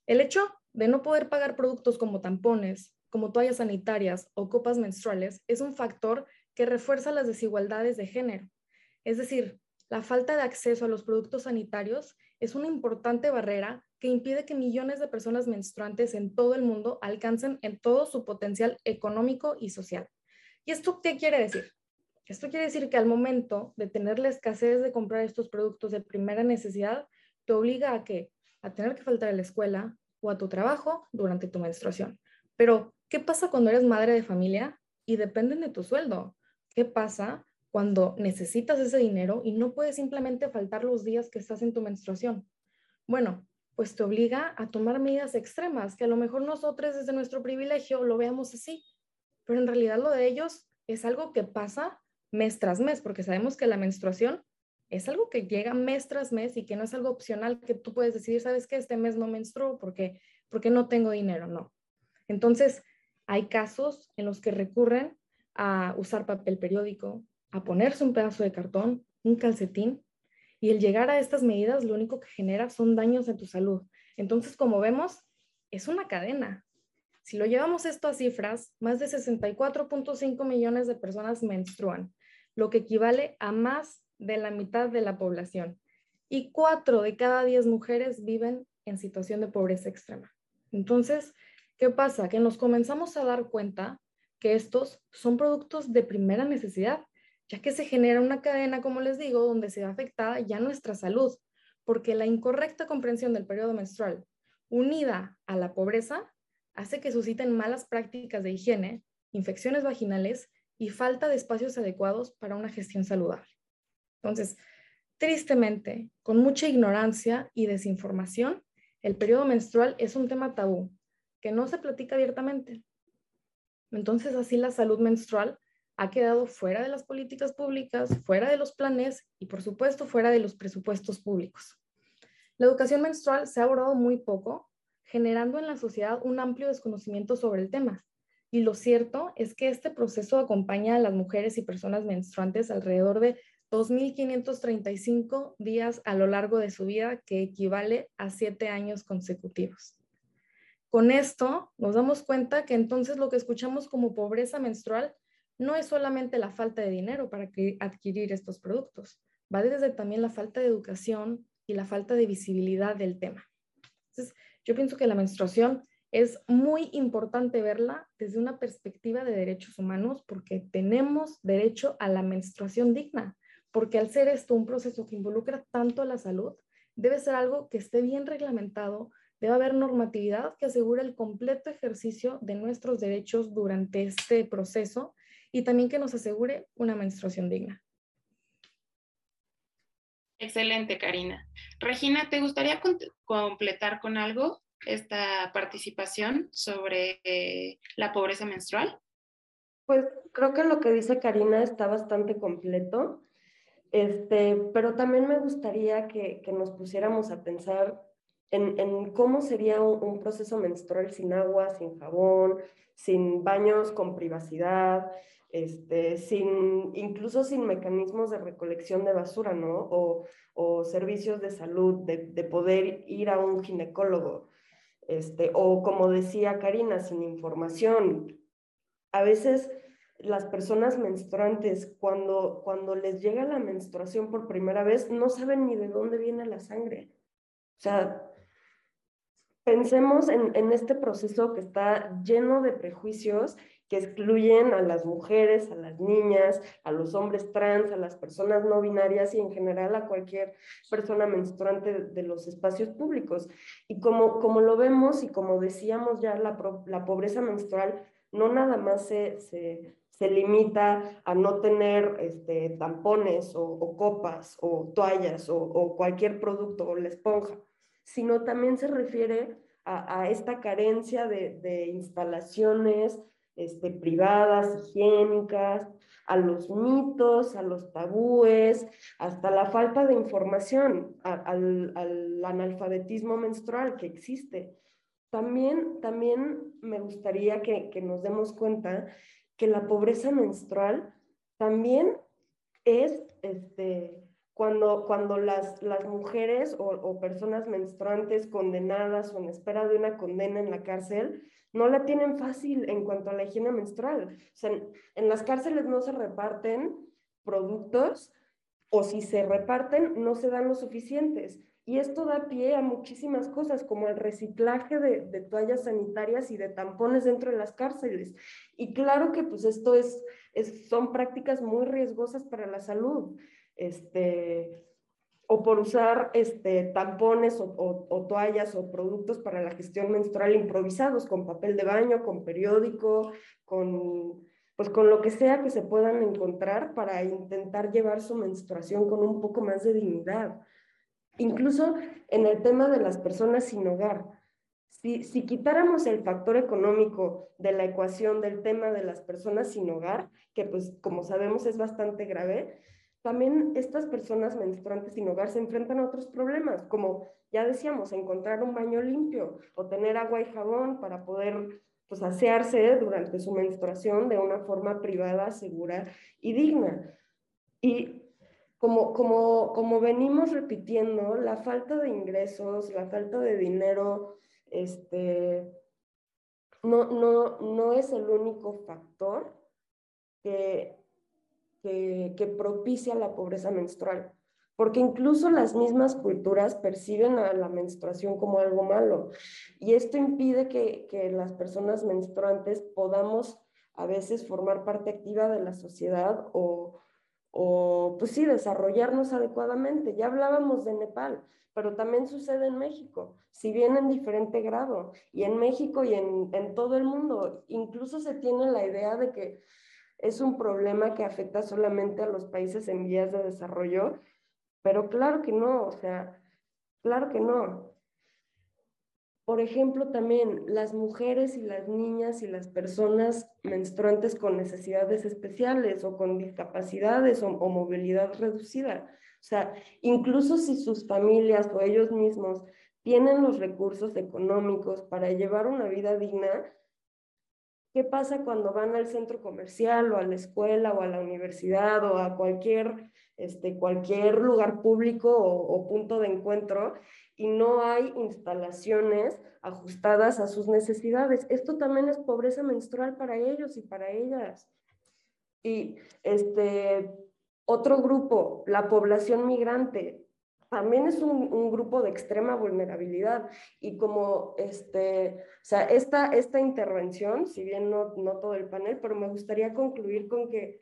El hecho de no poder pagar productos como tampones, como toallas sanitarias o copas menstruales es un factor que refuerza las desigualdades de género. Es decir, la falta de acceso a los productos sanitarios es una importante barrera que impide que millones de personas menstruantes en todo el mundo alcancen en todo su potencial económico y social. ¿Y esto qué quiere decir? Esto quiere decir que al momento de tener la escasez de comprar estos productos de primera necesidad, te obliga a que a tener que faltar a la escuela o a tu trabajo durante tu menstruación. Pero, ¿qué pasa cuando eres madre de familia y dependen de tu sueldo? ¿Qué pasa cuando necesitas ese dinero y no puedes simplemente faltar los días que estás en tu menstruación? Bueno, pues te obliga a tomar medidas extremas, que a lo mejor nosotros desde nuestro privilegio lo veamos así, pero en realidad lo de ellos es algo que pasa mes tras mes, porque sabemos que la menstruación es algo que llega mes tras mes y que no es algo opcional que tú puedes decidir, sabes que este mes no menstruo porque, porque no tengo dinero, no. Entonces, hay casos en los que recurren a usar papel periódico, a ponerse un pedazo de cartón, un calcetín, y el llegar a estas medidas lo único que genera son daños en tu salud. Entonces, como vemos, es una cadena. Si lo llevamos esto a cifras, más de 64.5 millones de personas menstruan, lo que equivale a más de la mitad de la población y cuatro de cada diez mujeres viven en situación de pobreza extrema. Entonces, ¿qué pasa? Que nos comenzamos a dar cuenta que estos son productos de primera necesidad, ya que se genera una cadena, como les digo, donde se ve afectada ya nuestra salud, porque la incorrecta comprensión del periodo menstrual, unida a la pobreza, hace que susciten malas prácticas de higiene, infecciones vaginales y falta de espacios adecuados para una gestión saludable. Entonces, tristemente, con mucha ignorancia y desinformación, el periodo menstrual es un tema tabú que no se platica abiertamente. Entonces, así la salud menstrual ha quedado fuera de las políticas públicas, fuera de los planes y, por supuesto, fuera de los presupuestos públicos. La educación menstrual se ha abordado muy poco, generando en la sociedad un amplio desconocimiento sobre el tema. Y lo cierto es que este proceso acompaña a las mujeres y personas menstruantes alrededor de 2.535 días a lo largo de su vida, que equivale a siete años consecutivos. Con esto nos damos cuenta que entonces lo que escuchamos como pobreza menstrual no es solamente la falta de dinero para adquirir estos productos, va desde también la falta de educación y la falta de visibilidad del tema. Entonces, yo pienso que la menstruación es muy importante verla desde una perspectiva de derechos humanos porque tenemos derecho a la menstruación digna porque al ser esto un proceso que involucra tanto a la salud, debe ser algo que esté bien reglamentado, debe haber normatividad que asegure el completo ejercicio de nuestros derechos durante este proceso y también que nos asegure una menstruación digna. Excelente, Karina. Regina, ¿te gustaría completar con algo esta participación sobre eh, la pobreza menstrual? Pues creo que lo que dice Karina está bastante completo. Este, pero también me gustaría que, que nos pusiéramos a pensar en, en cómo sería un, proceso menstrual sin agua, sin jabón, sin baños con privacidad, este, sin, incluso sin mecanismos de recolección de basura, ¿no? O, servicios de salud, de, de, poder ir a un ginecólogo, este, o como decía Karina, sin información. A veces las personas menstruantes, cuando, cuando les llega la menstruación por primera vez, no saben ni de dónde viene la sangre. O sea, pensemos en, en este proceso que está lleno de prejuicios que excluyen a las mujeres, a las niñas, a los hombres trans, a las personas no binarias y en general a cualquier persona menstruante de, los espacios públicos. Y como, como lo vemos y como decíamos ya, la, la pobreza menstrual no nada más se, se se limita a no tener este, tampones o, copas o toallas o, cualquier producto o la esponja, sino también se refiere a, esta carencia de, instalaciones este, privadas, higiénicas, a los mitos, a los tabúes, hasta la falta de información, al, analfabetismo menstrual que existe. También, también me gustaría que, que nos demos cuenta que la pobreza menstrual también es este, cuando, cuando las, las mujeres o, personas menstruantes condenadas o en espera de una condena en la cárcel no la tienen fácil en cuanto a la higiene menstrual. O sea, en, en las cárceles no se reparten productos o si se reparten no se dan los suficientes. Y esto da pie a muchísimas cosas, como el reciclaje de, toallas sanitarias y de tampones dentro de las cárceles. Y claro que pues esto es, son prácticas muy riesgosas para la salud. Este, o por usar este, tampones o, toallas o productos para la gestión menstrual improvisados, con papel de baño, con periódico, con, pues con lo que sea que se puedan encontrar para intentar llevar su menstruación con un poco más de dignidad. Incluso en el tema de las personas sin hogar. Si, si quitáramos el factor económico de la ecuación del tema de las personas sin hogar, que pues como sabemos es bastante grave, también estas personas menstruantes sin hogar se enfrentan a otros problemas, como ya decíamos, encontrar un baño limpio o tener agua y jabón para poder pues, asearse durante su menstruación de una forma privada, segura y digna. Y como, como, como venimos repitiendo, la falta de ingresos, la falta de dinero, este, no, no, no es el único factor que, que, propicia la pobreza menstrual porque incluso las mismas culturas perciben a la menstruación como algo malo. Y esto impide que, que, las personas menstruantes podamos a veces formar parte activa de la sociedad o, o, pues sí, desarrollarnos adecuadamente. Ya hablábamos de Nepal, pero también sucede en México, si bien en diferente grado, y en México y en, en todo el mundo. Incluso se tiene la idea de que es un problema que afecta solamente a los países en vías de desarrollo, pero claro que no, o sea, claro que no. Por ejemplo, también las mujeres y las niñas y las personas menstruantes con necesidades especiales o con discapacidades o, movilidad reducida. O sea, incluso si sus familias o ellos mismos tienen los recursos económicos para llevar una vida digna, ¿qué pasa cuando van al centro comercial o a la escuela o a la universidad o a cualquier, este, cualquier lugar público o, punto de encuentro y no hay instalaciones ajustadas a sus necesidades. Esto también es pobreza menstrual para ellos y para ellas. Y este otro grupo, la población migrante, también es un, un, grupo de extrema vulnerabilidad. Y como este, o sea, esta, esta intervención, si bien no, no todo el panel, pero me gustaría concluir con que,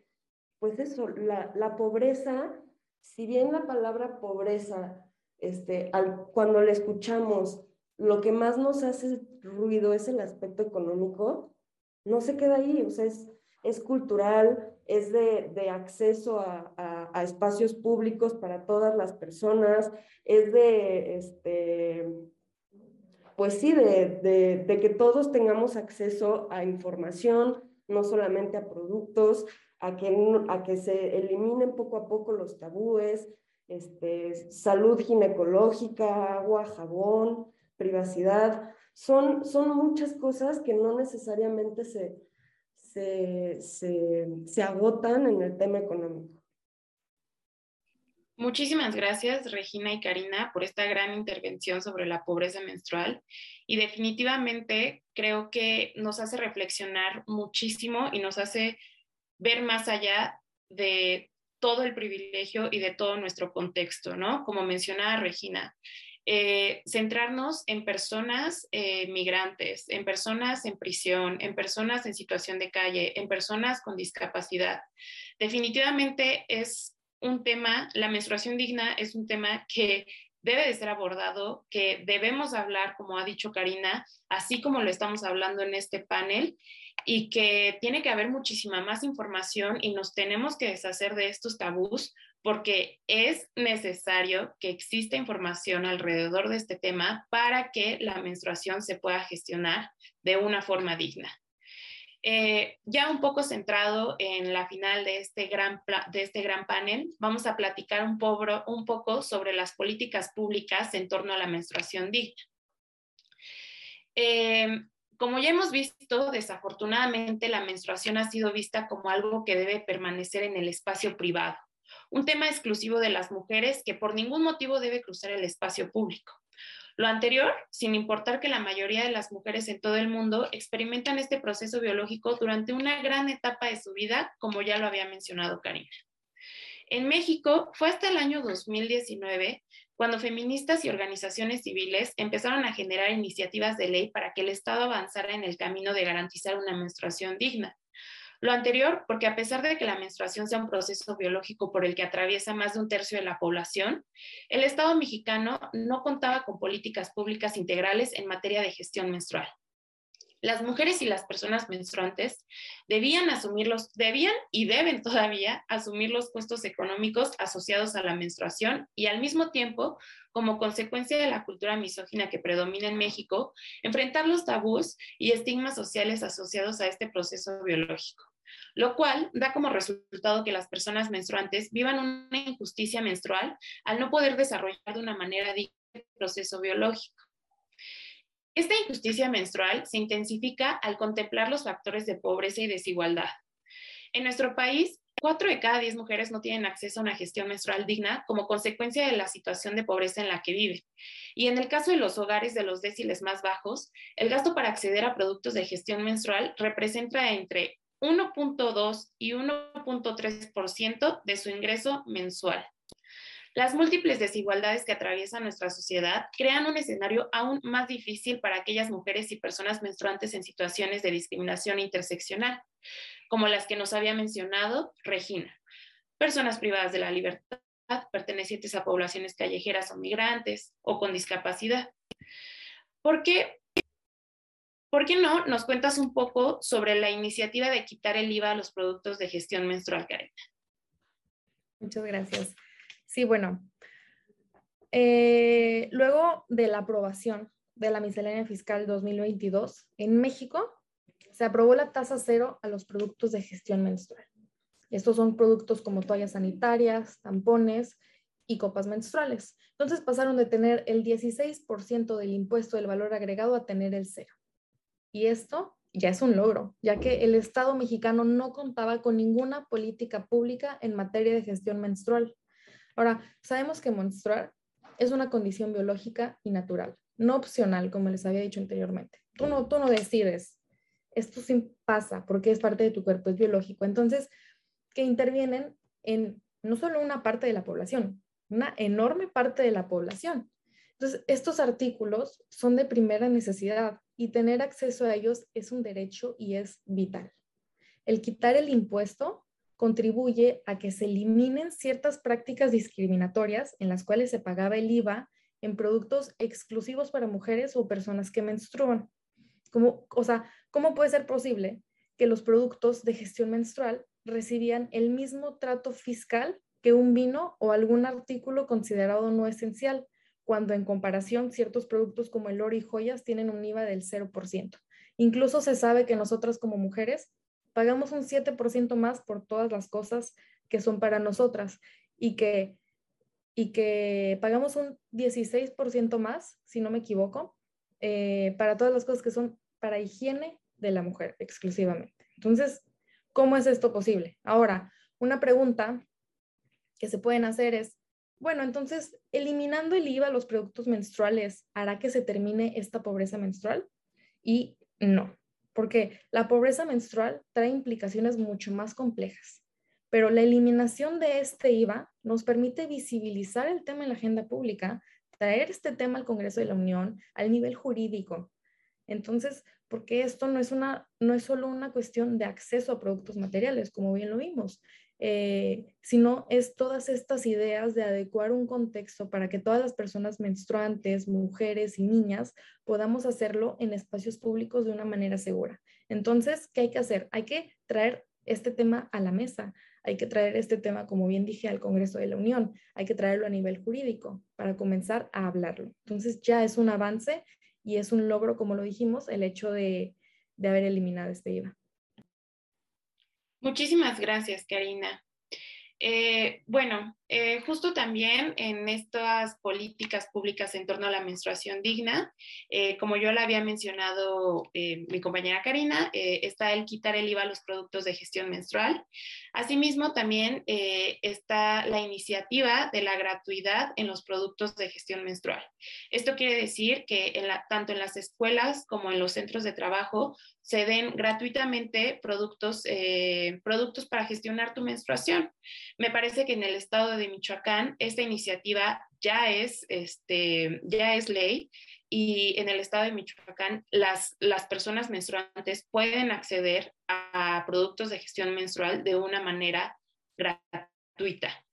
pues eso, la, la pobreza, si bien la palabra pobreza este, cuando le escuchamos, lo que más nos hace ruido es el aspecto económico, no se queda ahí, o sea, es, es cultural, es de, de acceso a, a, espacios públicos para todas las personas, es de, este, pues sí, de, de que todos tengamos acceso a información, no solamente a productos, a que, a que se eliminen poco a poco los tabúes, este, salud ginecológica, agua, jabón, privacidad. Son, son muchas cosas que no necesariamente se, se, se, se agotan en el tema económico. Muchísimas gracias, Regina y Karina, por esta gran intervención sobre la pobreza menstrual. Y definitivamente creo que nos hace reflexionar muchísimo y nos hace ver más allá de todo el privilegio y de todo nuestro contexto, ¿no? Como mencionaba Regina, eh, centrarnos en personas eh, migrantes, en personas en prisión, en personas en situación de calle, en personas con discapacidad. Definitivamente es un tema, la menstruación digna es un tema que debe de ser abordado, que debemos hablar, como ha dicho Karina, así como lo estamos hablando en este panel, y que tiene que haber muchísima más información y nos tenemos que deshacer de estos tabús porque es necesario que exista información alrededor de este tema para que la menstruación se pueda gestionar de una forma digna. Eh, ya un poco centrado en la final de este gran, de este gran panel, vamos a platicar un, poco sobre las políticas públicas en torno a la menstruación digna. Eh, como ya hemos visto, desafortunadamente la menstruación ha sido vista como algo que debe permanecer en el espacio privado, un tema exclusivo de las mujeres que por ningún motivo debe cruzar el espacio público. Lo anterior, sin importar que la mayoría de las mujeres en todo el mundo experimentan este proceso biológico durante una gran etapa de su vida, como ya lo había mencionado Karina. En México fue hasta el año 2019 cuando feministas y organizaciones civiles empezaron a generar iniciativas de ley para que el Estado avanzara en el camino de garantizar una menstruación digna. Lo anterior, porque a pesar de que la menstruación sea un proceso biológico por el que atraviesa más de un tercio de la población, el Estado mexicano no contaba con políticas públicas integrales en materia de gestión menstrual. Las mujeres y las personas menstruantes debían asumir los, debían y deben todavía asumir los costos económicos asociados a la menstruación y al mismo tiempo, como consecuencia de la cultura misógina que predomina en México, enfrentar los tabús y estigmas sociales asociados a este proceso biológico lo cual da como resultado que las personas menstruantes vivan una injusticia menstrual al no poder desarrollar de una manera digna el proceso biológico. Esta injusticia menstrual se intensifica al contemplar los factores de pobreza y desigualdad. En nuestro país, cuatro de cada diez mujeres no tienen acceso a una gestión menstrual digna como consecuencia de la situación de pobreza en la que viven. Y en el caso de los hogares de los déciles más bajos, el gasto para acceder a productos de gestión menstrual representa entre 1.2 y 1.3% de su ingreso mensual. Las múltiples desigualdades que atraviesa nuestra sociedad crean un escenario aún más difícil para aquellas mujeres y personas menstruantes en situaciones de discriminación interseccional, como las que nos había mencionado Regina. Personas privadas de la libertad, pertenecientes a poblaciones callejeras o migrantes o con discapacidad. ¿Por qué? ¿Por qué no nos cuentas un poco sobre la iniciativa de quitar el IVA a los productos de gestión menstrual? Muchas gracias. Sí, bueno. Eh, luego de la aprobación de la miscelánea fiscal 2022, en México se aprobó la tasa cero a los productos de gestión menstrual. Estos son productos como toallas sanitarias, tampones y copas menstruales. Entonces pasaron de tener el 16% del impuesto del valor agregado a tener el cero. Y esto ya es un logro, ya que el Estado mexicano no contaba con ninguna política pública en materia de gestión menstrual. Ahora, sabemos que menstruar es una condición biológica y natural, no opcional, como les había dicho anteriormente. Tú no, tú no decides, esto sí pasa porque es parte de tu cuerpo, es biológico. Entonces, que intervienen en no solo una parte de la población, una enorme parte de la población. Entonces, estos artículos son de primera necesidad y tener acceso a ellos es un derecho y es vital. El quitar el impuesto contribuye a que se eliminen ciertas prácticas discriminatorias en las cuales se pagaba el IVA en productos exclusivos para mujeres o personas que menstruan. Como, o sea, ¿cómo puede ser posible que los productos de gestión menstrual recibían el mismo trato fiscal que un vino o algún artículo considerado no esencial, cuando en comparación ciertos productos como el oro y joyas tienen un IVA del 0%? Incluso se sabe que nosotras como mujeres pagamos un 7% más por todas las cosas que son para nosotras y que, y que pagamos un 16% más, si no me equivoco, eh, para todas las cosas que son para higiene de la mujer exclusivamente. Entonces, ¿cómo es esto posible? Ahora, una pregunta que se pueden hacer es, bueno, entonces, eliminando el IVA a los productos menstruales, ¿hará que se termine esta pobreza menstrual? Y no, porque la pobreza menstrual trae implicaciones mucho más complejas. Pero la eliminación de este IVA nos permite visibilizar el tema en la agenda pública, traer este tema al Congreso de la Unión, al nivel jurídico. Entonces, porque esto no es, una, no es solo una cuestión de acceso a productos materiales, como bien lo vimos, eh, sino es todas estas ideas de adecuar un contexto para que todas las personas menstruantes, mujeres y niñas podamos hacerlo en espacios públicos de una manera segura. Entonces, ¿qué hay que hacer? Hay que traer este tema a la mesa, hay que traer este tema, como bien dije, al Congreso de la Unión, hay que traerlo a nivel jurídico para comenzar a hablarlo. Entonces, ya es un avance y es un logro, como lo dijimos, el hecho de, de haber eliminado este IVA. Muchísimas gracias, Karina. Eh, bueno, eh, justo también en estas políticas públicas en torno a la menstruación digna, eh, como yo la había mencionado mi compañera Karina, está el quitar el IVA a los productos de gestión menstrual. Asimismo, también está la iniciativa de la gratuidad en los productos de gestión menstrual. Esto quiere decir que tanto en las escuelas como en los centros de trabajo se den gratuitamente productos, productos para gestionar tu menstruación. Me parece que en el estado de Michoacán esta iniciativa ya es, este, ya es ley y en el estado de Michoacán las, las personas menstruantes pueden acceder a, productos de gestión menstrual de una manera gratuita.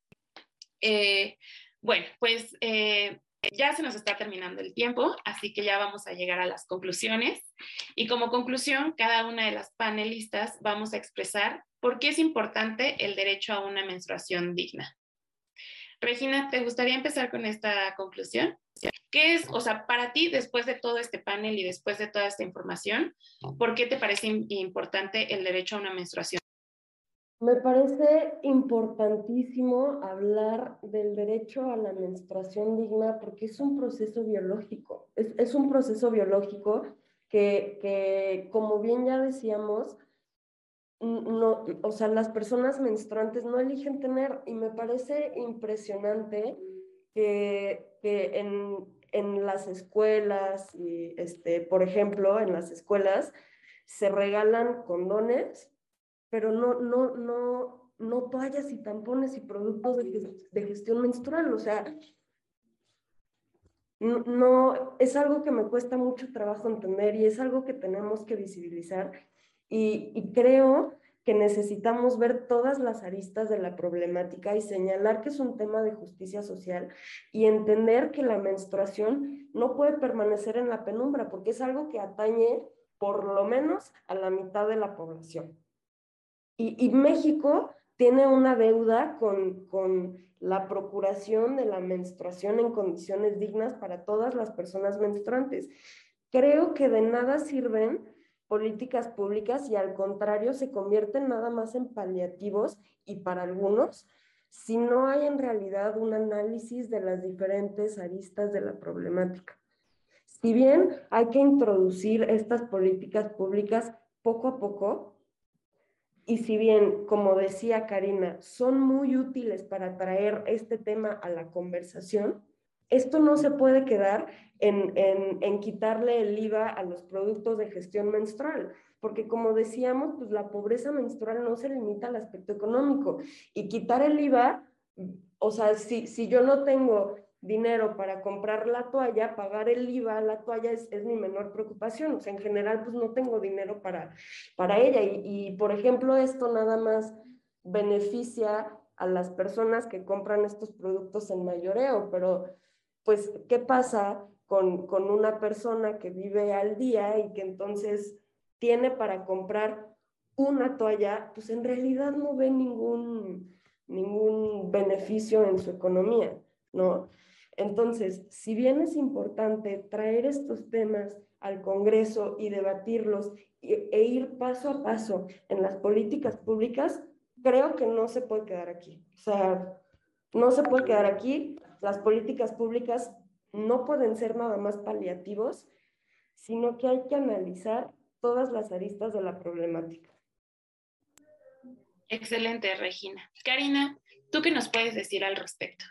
Eh, bueno, pues eh, ya se nos está terminando el tiempo, así que ya vamos a llegar a las conclusiones. Y como conclusión, cada una de las panelistas vamos a expresar por qué es importante el derecho a una menstruación digna. Regina, ¿te gustaría empezar con esta conclusión? ¿Qué es, o sea, para ti, después de todo este panel y después de toda esta información, por qué te parece importante el derecho a una menstruación? Me parece importantísimo hablar del derecho a la menstruación digna porque es un proceso biológico, es, un proceso biológico que, que, como bien ya decíamos, no, o sea, las personas menstruantes no eligen tener y me parece impresionante que, que en, en, las escuelas, este, por ejemplo, en las escuelas se regalan condones pero no, no, no, no toallas y tampones y productos de, gestión menstrual. O sea, no, es algo que me cuesta mucho trabajo entender y es algo que tenemos que visibilizar. Y, y creo que necesitamos ver todas las aristas de la problemática y señalar que es un tema de justicia social y entender que la menstruación no puede permanecer en la penumbra porque es algo que atañe por lo menos a la mitad de la población. Y, México tiene una deuda con, con la procuración de la menstruación en condiciones dignas para todas las personas menstruantes. Creo que de nada sirven políticas públicas y al contrario se convierten nada más en paliativos y para algunos si no hay en realidad un análisis de las diferentes aristas de la problemática. Si bien hay que introducir estas políticas públicas poco a poco, y si bien, como decía Karina, son muy útiles para traer este tema a la conversación, esto no se puede quedar en, quitarle el IVA a los productos de gestión menstrual, porque como decíamos, pues la pobreza menstrual no se limita al aspecto económico y quitar el IVA, o sea, si, si yo no tengo dinero para comprar la toalla, pagar el IVA, la toalla es, mi menor preocupación. O sea, en general, pues no tengo dinero para, para ella. Y, y, por ejemplo, esto nada más beneficia a las personas que compran estos productos en mayoreo, pero pues, ¿qué pasa con, con una persona que vive al día y que entonces tiene para comprar una toalla? Pues en realidad no ve ningún, ningún beneficio en su economía, ¿no? Entonces, si bien es importante traer estos temas al Congreso y debatirlos e ir paso a paso en las políticas públicas, creo que no se puede quedar aquí. O sea, no se puede quedar aquí. Las políticas públicas no pueden ser nada más paliativos, sino que hay que analizar todas las aristas de la problemática. Excelente, Regina. Karina, ¿tú qué nos puedes decir al respecto?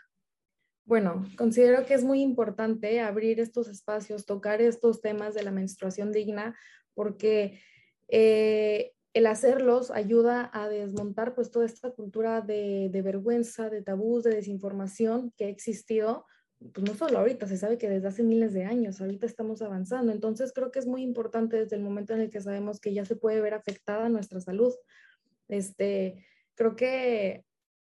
Bueno, considero que es muy importante abrir estos espacios, tocar estos temas de la menstruación digna, porque eh, el hacerlos ayuda a desmontar pues toda esta cultura de, vergüenza, de tabús, de desinformación que ha existido, pues no solo ahorita, se sabe que desde hace miles de años, ahorita estamos avanzando. Entonces creo que es muy importante desde el momento en el que sabemos que ya se puede ver afectada nuestra salud. Este, creo que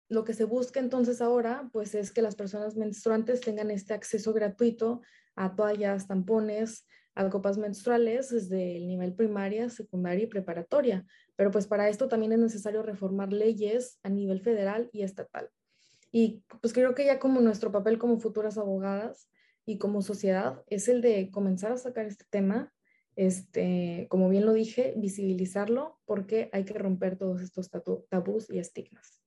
lo que se busca entonces ahora, pues es que las personas menstruantes tengan este acceso gratuito a toallas, tampones, a copas menstruales desde el nivel primaria, secundaria y preparatoria. Pero pues para esto también es necesario reformar leyes a nivel federal y estatal. Y pues creo que ya como nuestro papel como futuras abogadas y como sociedad es el de comenzar a sacar este tema, este, como bien lo dije, visibilizarlo porque hay que romper todos estos tabús y estigmas.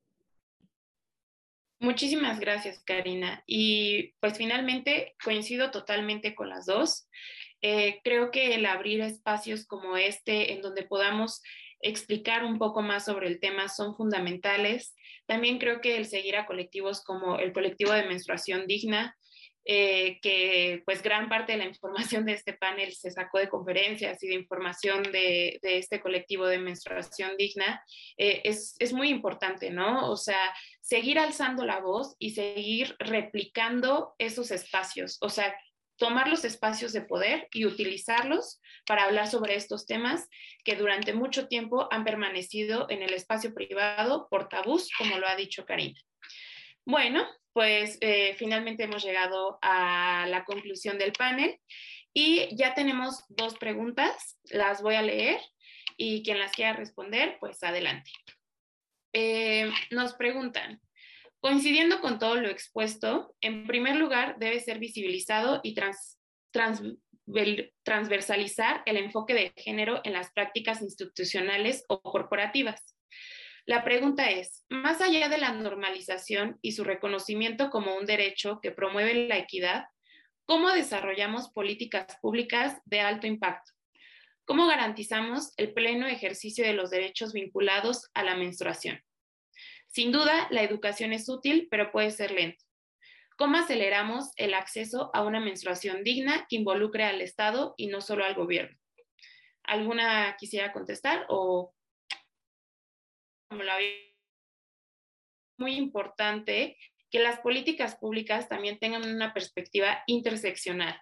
Muchísimas gracias, Karina. Y pues finalmente coincido totalmente con las dos. Eh, creo que el abrir espacios como este en donde podamos explicar un poco más sobre el tema son fundamentales. También creo que el seguir a colectivos como el colectivo de menstruación digna, eh, que pues gran parte de la información de este panel se sacó de conferencias y de información de, este colectivo de menstruación digna, eh, es, es, muy importante, ¿no? O sea, seguir alzando la voz y seguir replicando esos espacios, o sea, tomar los espacios de poder y utilizarlos para hablar sobre estos temas que durante mucho tiempo han permanecido en el espacio privado por tabús, como lo ha dicho Karina. Bueno, pues eh, finalmente hemos llegado a la conclusión del panel y ya tenemos dos preguntas, las voy a leer y quien las quiera responder, pues adelante. Eh, nos preguntan, Coincidiendo con todo lo expuesto, en primer lugar debe ser visibilizado y transversalizar el enfoque de género en las prácticas institucionales o corporativas. La pregunta es, más allá de la normalización y su reconocimiento como un derecho que promueve la equidad, ¿cómo desarrollamos políticas públicas de alto impacto? ¿Cómo garantizamos el pleno ejercicio de los derechos vinculados a la menstruación? Sin duda, la educación es útil, pero puede ser lento. ¿Cómo aceleramos el acceso a una menstruación digna que involucre al Estado y no solo al gobierno? ¿Alguna quisiera contestar o había muy importante que las políticas públicas también tengan una perspectiva interseccional,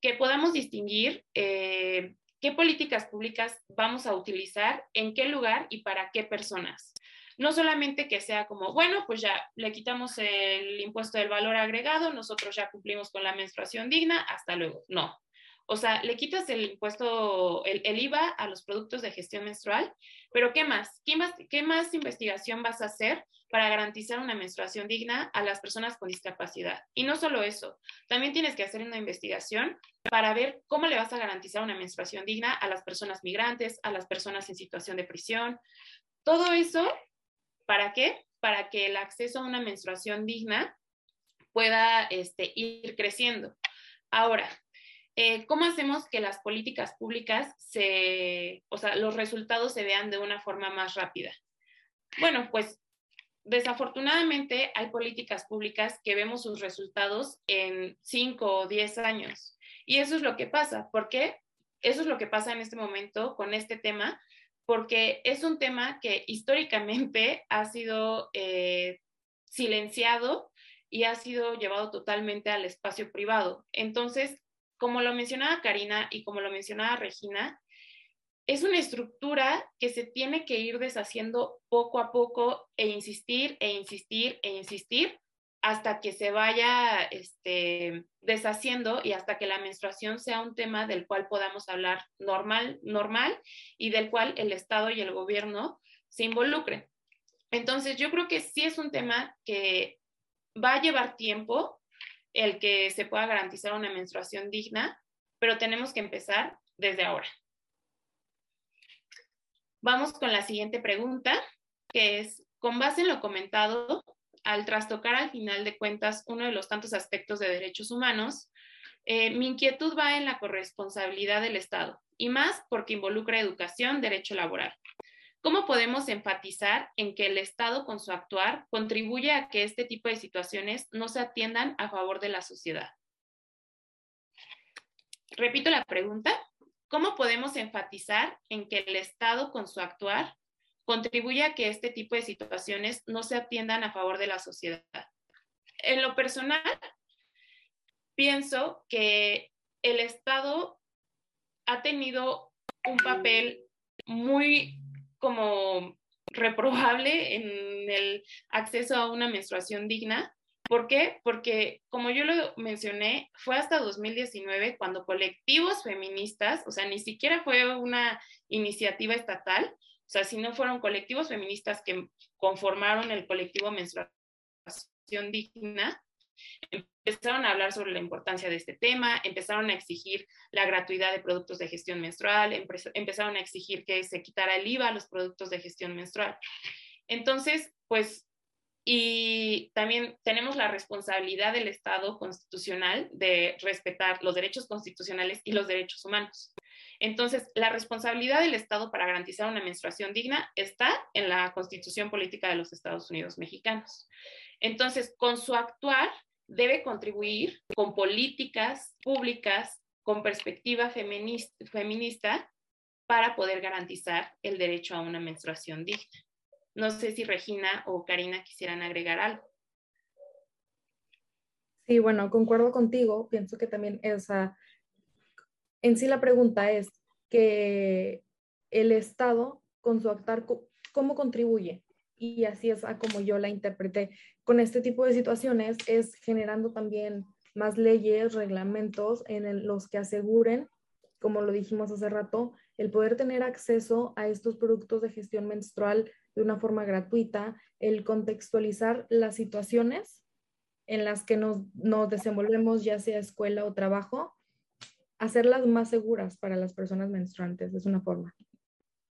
que podamos distinguir eh, qué políticas públicas vamos a utilizar, en qué lugar y para qué personas. No solamente que sea como, bueno, pues ya le quitamos el impuesto del valor agregado, nosotros ya cumplimos con la menstruación digna, hasta luego. No, o sea, le quitas el impuesto, el, IVA a los productos de gestión menstrual, pero ¿qué más? ¿qué más? ¿Qué más investigación vas a hacer para garantizar una menstruación digna a las personas con discapacidad? Y no solo eso, también tienes que hacer una investigación para ver cómo le vas a garantizar una menstruación digna a las personas migrantes, a las personas en situación de prisión. Todo eso, ¿para qué? Para que el acceso a una menstruación digna pueda este, ir creciendo. Ahora, eh, ¿cómo hacemos que las políticas públicas se, o sea, los resultados se vean de una forma más rápida? Bueno, pues desafortunadamente hay políticas públicas que vemos sus resultados en 5 o 10 años. Y eso es lo que pasa. ¿Por qué? Eso es lo que pasa en este momento con este tema, porque es un tema que históricamente ha sido eh, silenciado y ha sido llevado totalmente al espacio privado. Entonces, como lo mencionaba Karina y como lo mencionaba Regina, es una estructura que se tiene que ir deshaciendo poco a poco e insistir e insistir e insistir hasta que se vaya este, deshaciendo y hasta que la menstruación sea un tema del cual podamos hablar normal, normal y del cual el Estado y el gobierno se involucren. Entonces, yo creo que sí es un tema que va a llevar tiempo, el que se pueda garantizar una menstruación digna, pero tenemos que empezar desde ahora. Vamos con la siguiente pregunta, que es, con base en lo comentado, al trastocar al final de cuentas uno de los tantos aspectos de derechos humanos, eh, mi inquietud va en la corresponsabilidad del Estado, y más porque involucra educación, derecho laboral. ¿Cómo podemos enfatizar en que el Estado con su actuar contribuye a que este tipo de situaciones no se atiendan a favor de la sociedad? Repito la pregunta. ¿Cómo podemos enfatizar en que el Estado con su actuar contribuye a que este tipo de situaciones no se atiendan a favor de la sociedad? En lo personal, pienso que el Estado ha tenido un papel muy como reprobable en el acceso a una menstruación digna. ¿Por qué? Porque, como yo lo mencioné, fue hasta 2019 cuando colectivos feministas, o sea, ni siquiera fue una iniciativa estatal, o sea, si no fueron colectivos feministas que conformaron el colectivo Menstruación Digna, empezaron a hablar sobre la importancia de este tema, empezaron a exigir la gratuidad de productos de gestión menstrual, empezaron a exigir que se quitara el IVA a los productos de gestión menstrual. Entonces, pues, y también tenemos la responsabilidad del Estado constitucional de respetar los derechos constitucionales y los derechos humanos. Entonces, la responsabilidad del Estado para garantizar una menstruación digna está en la Constitución Política de los Estados Unidos Mexicanos. Entonces, con su actuar, debe contribuir con políticas públicas con perspectiva feminista, para poder garantizar el derecho a una menstruación digna. No sé si Regina o Karina quisieran agregar algo. Sí, bueno, concuerdo contigo. Pienso que también esa, en sí la pregunta es que el Estado con su actuar, ¿cómo contribuye? y así es como yo la interpreté. Con este tipo de situaciones es generando también más leyes, reglamentos en los que aseguren, como lo dijimos hace rato, el poder tener acceso a estos productos de gestión menstrual de una forma gratuita, el contextualizar las situaciones en las que nos, nos desenvolvemos, ya sea escuela o trabajo, hacerlas más seguras para las personas menstruantes, es una forma.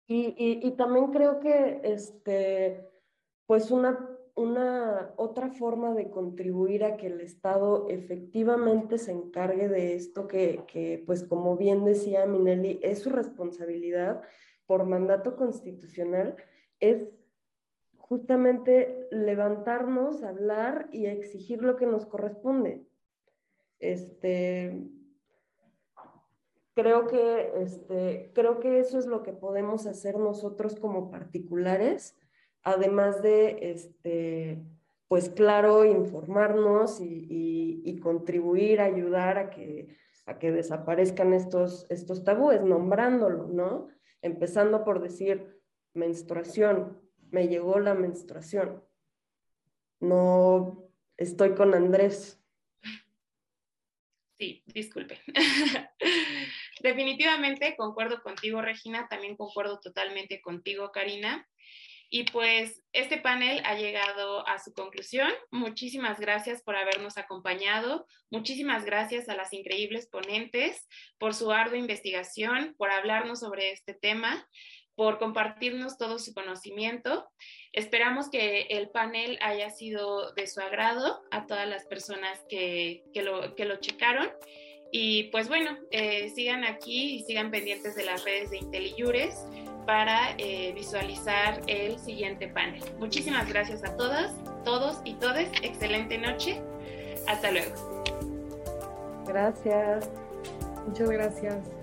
Y, y, también creo que este, pues una, una otra forma de contribuir a que el Estado efectivamente se encargue de esto que, que, pues como bien decía Minelli, es su responsabilidad por mandato constitucional, es justamente levantarnos, hablar y exigir lo que nos corresponde. Este, creo que, este, creo que eso es lo que podemos hacer nosotros como particulares además de, este, pues claro, informarnos y, contribuir, ayudar a que, a que desaparezcan estos, estos tabúes, nombrándolo, ¿no? Empezando por decir menstruación, me llegó la menstruación, no estoy con Andrés. Sí, disculpe. Definitivamente concuerdo contigo, Regina, también concuerdo totalmente contigo, Karina. Y pues este panel ha llegado a su conclusión. Muchísimas gracias por habernos acompañado. Muchísimas gracias a las increíbles ponentes por su ardua investigación, por hablarnos sobre este tema, por compartirnos todo su conocimiento. Esperamos que el panel haya sido de su agrado a todas las personas que, lo, que lo checaron. Y pues bueno, eh, sigan aquí y sigan pendientes de las redes de IntelliJures para eh, visualizar el siguiente panel. Muchísimas gracias a todas, todos y todes. Excelente noche. Hasta luego. Gracias. Muchas gracias.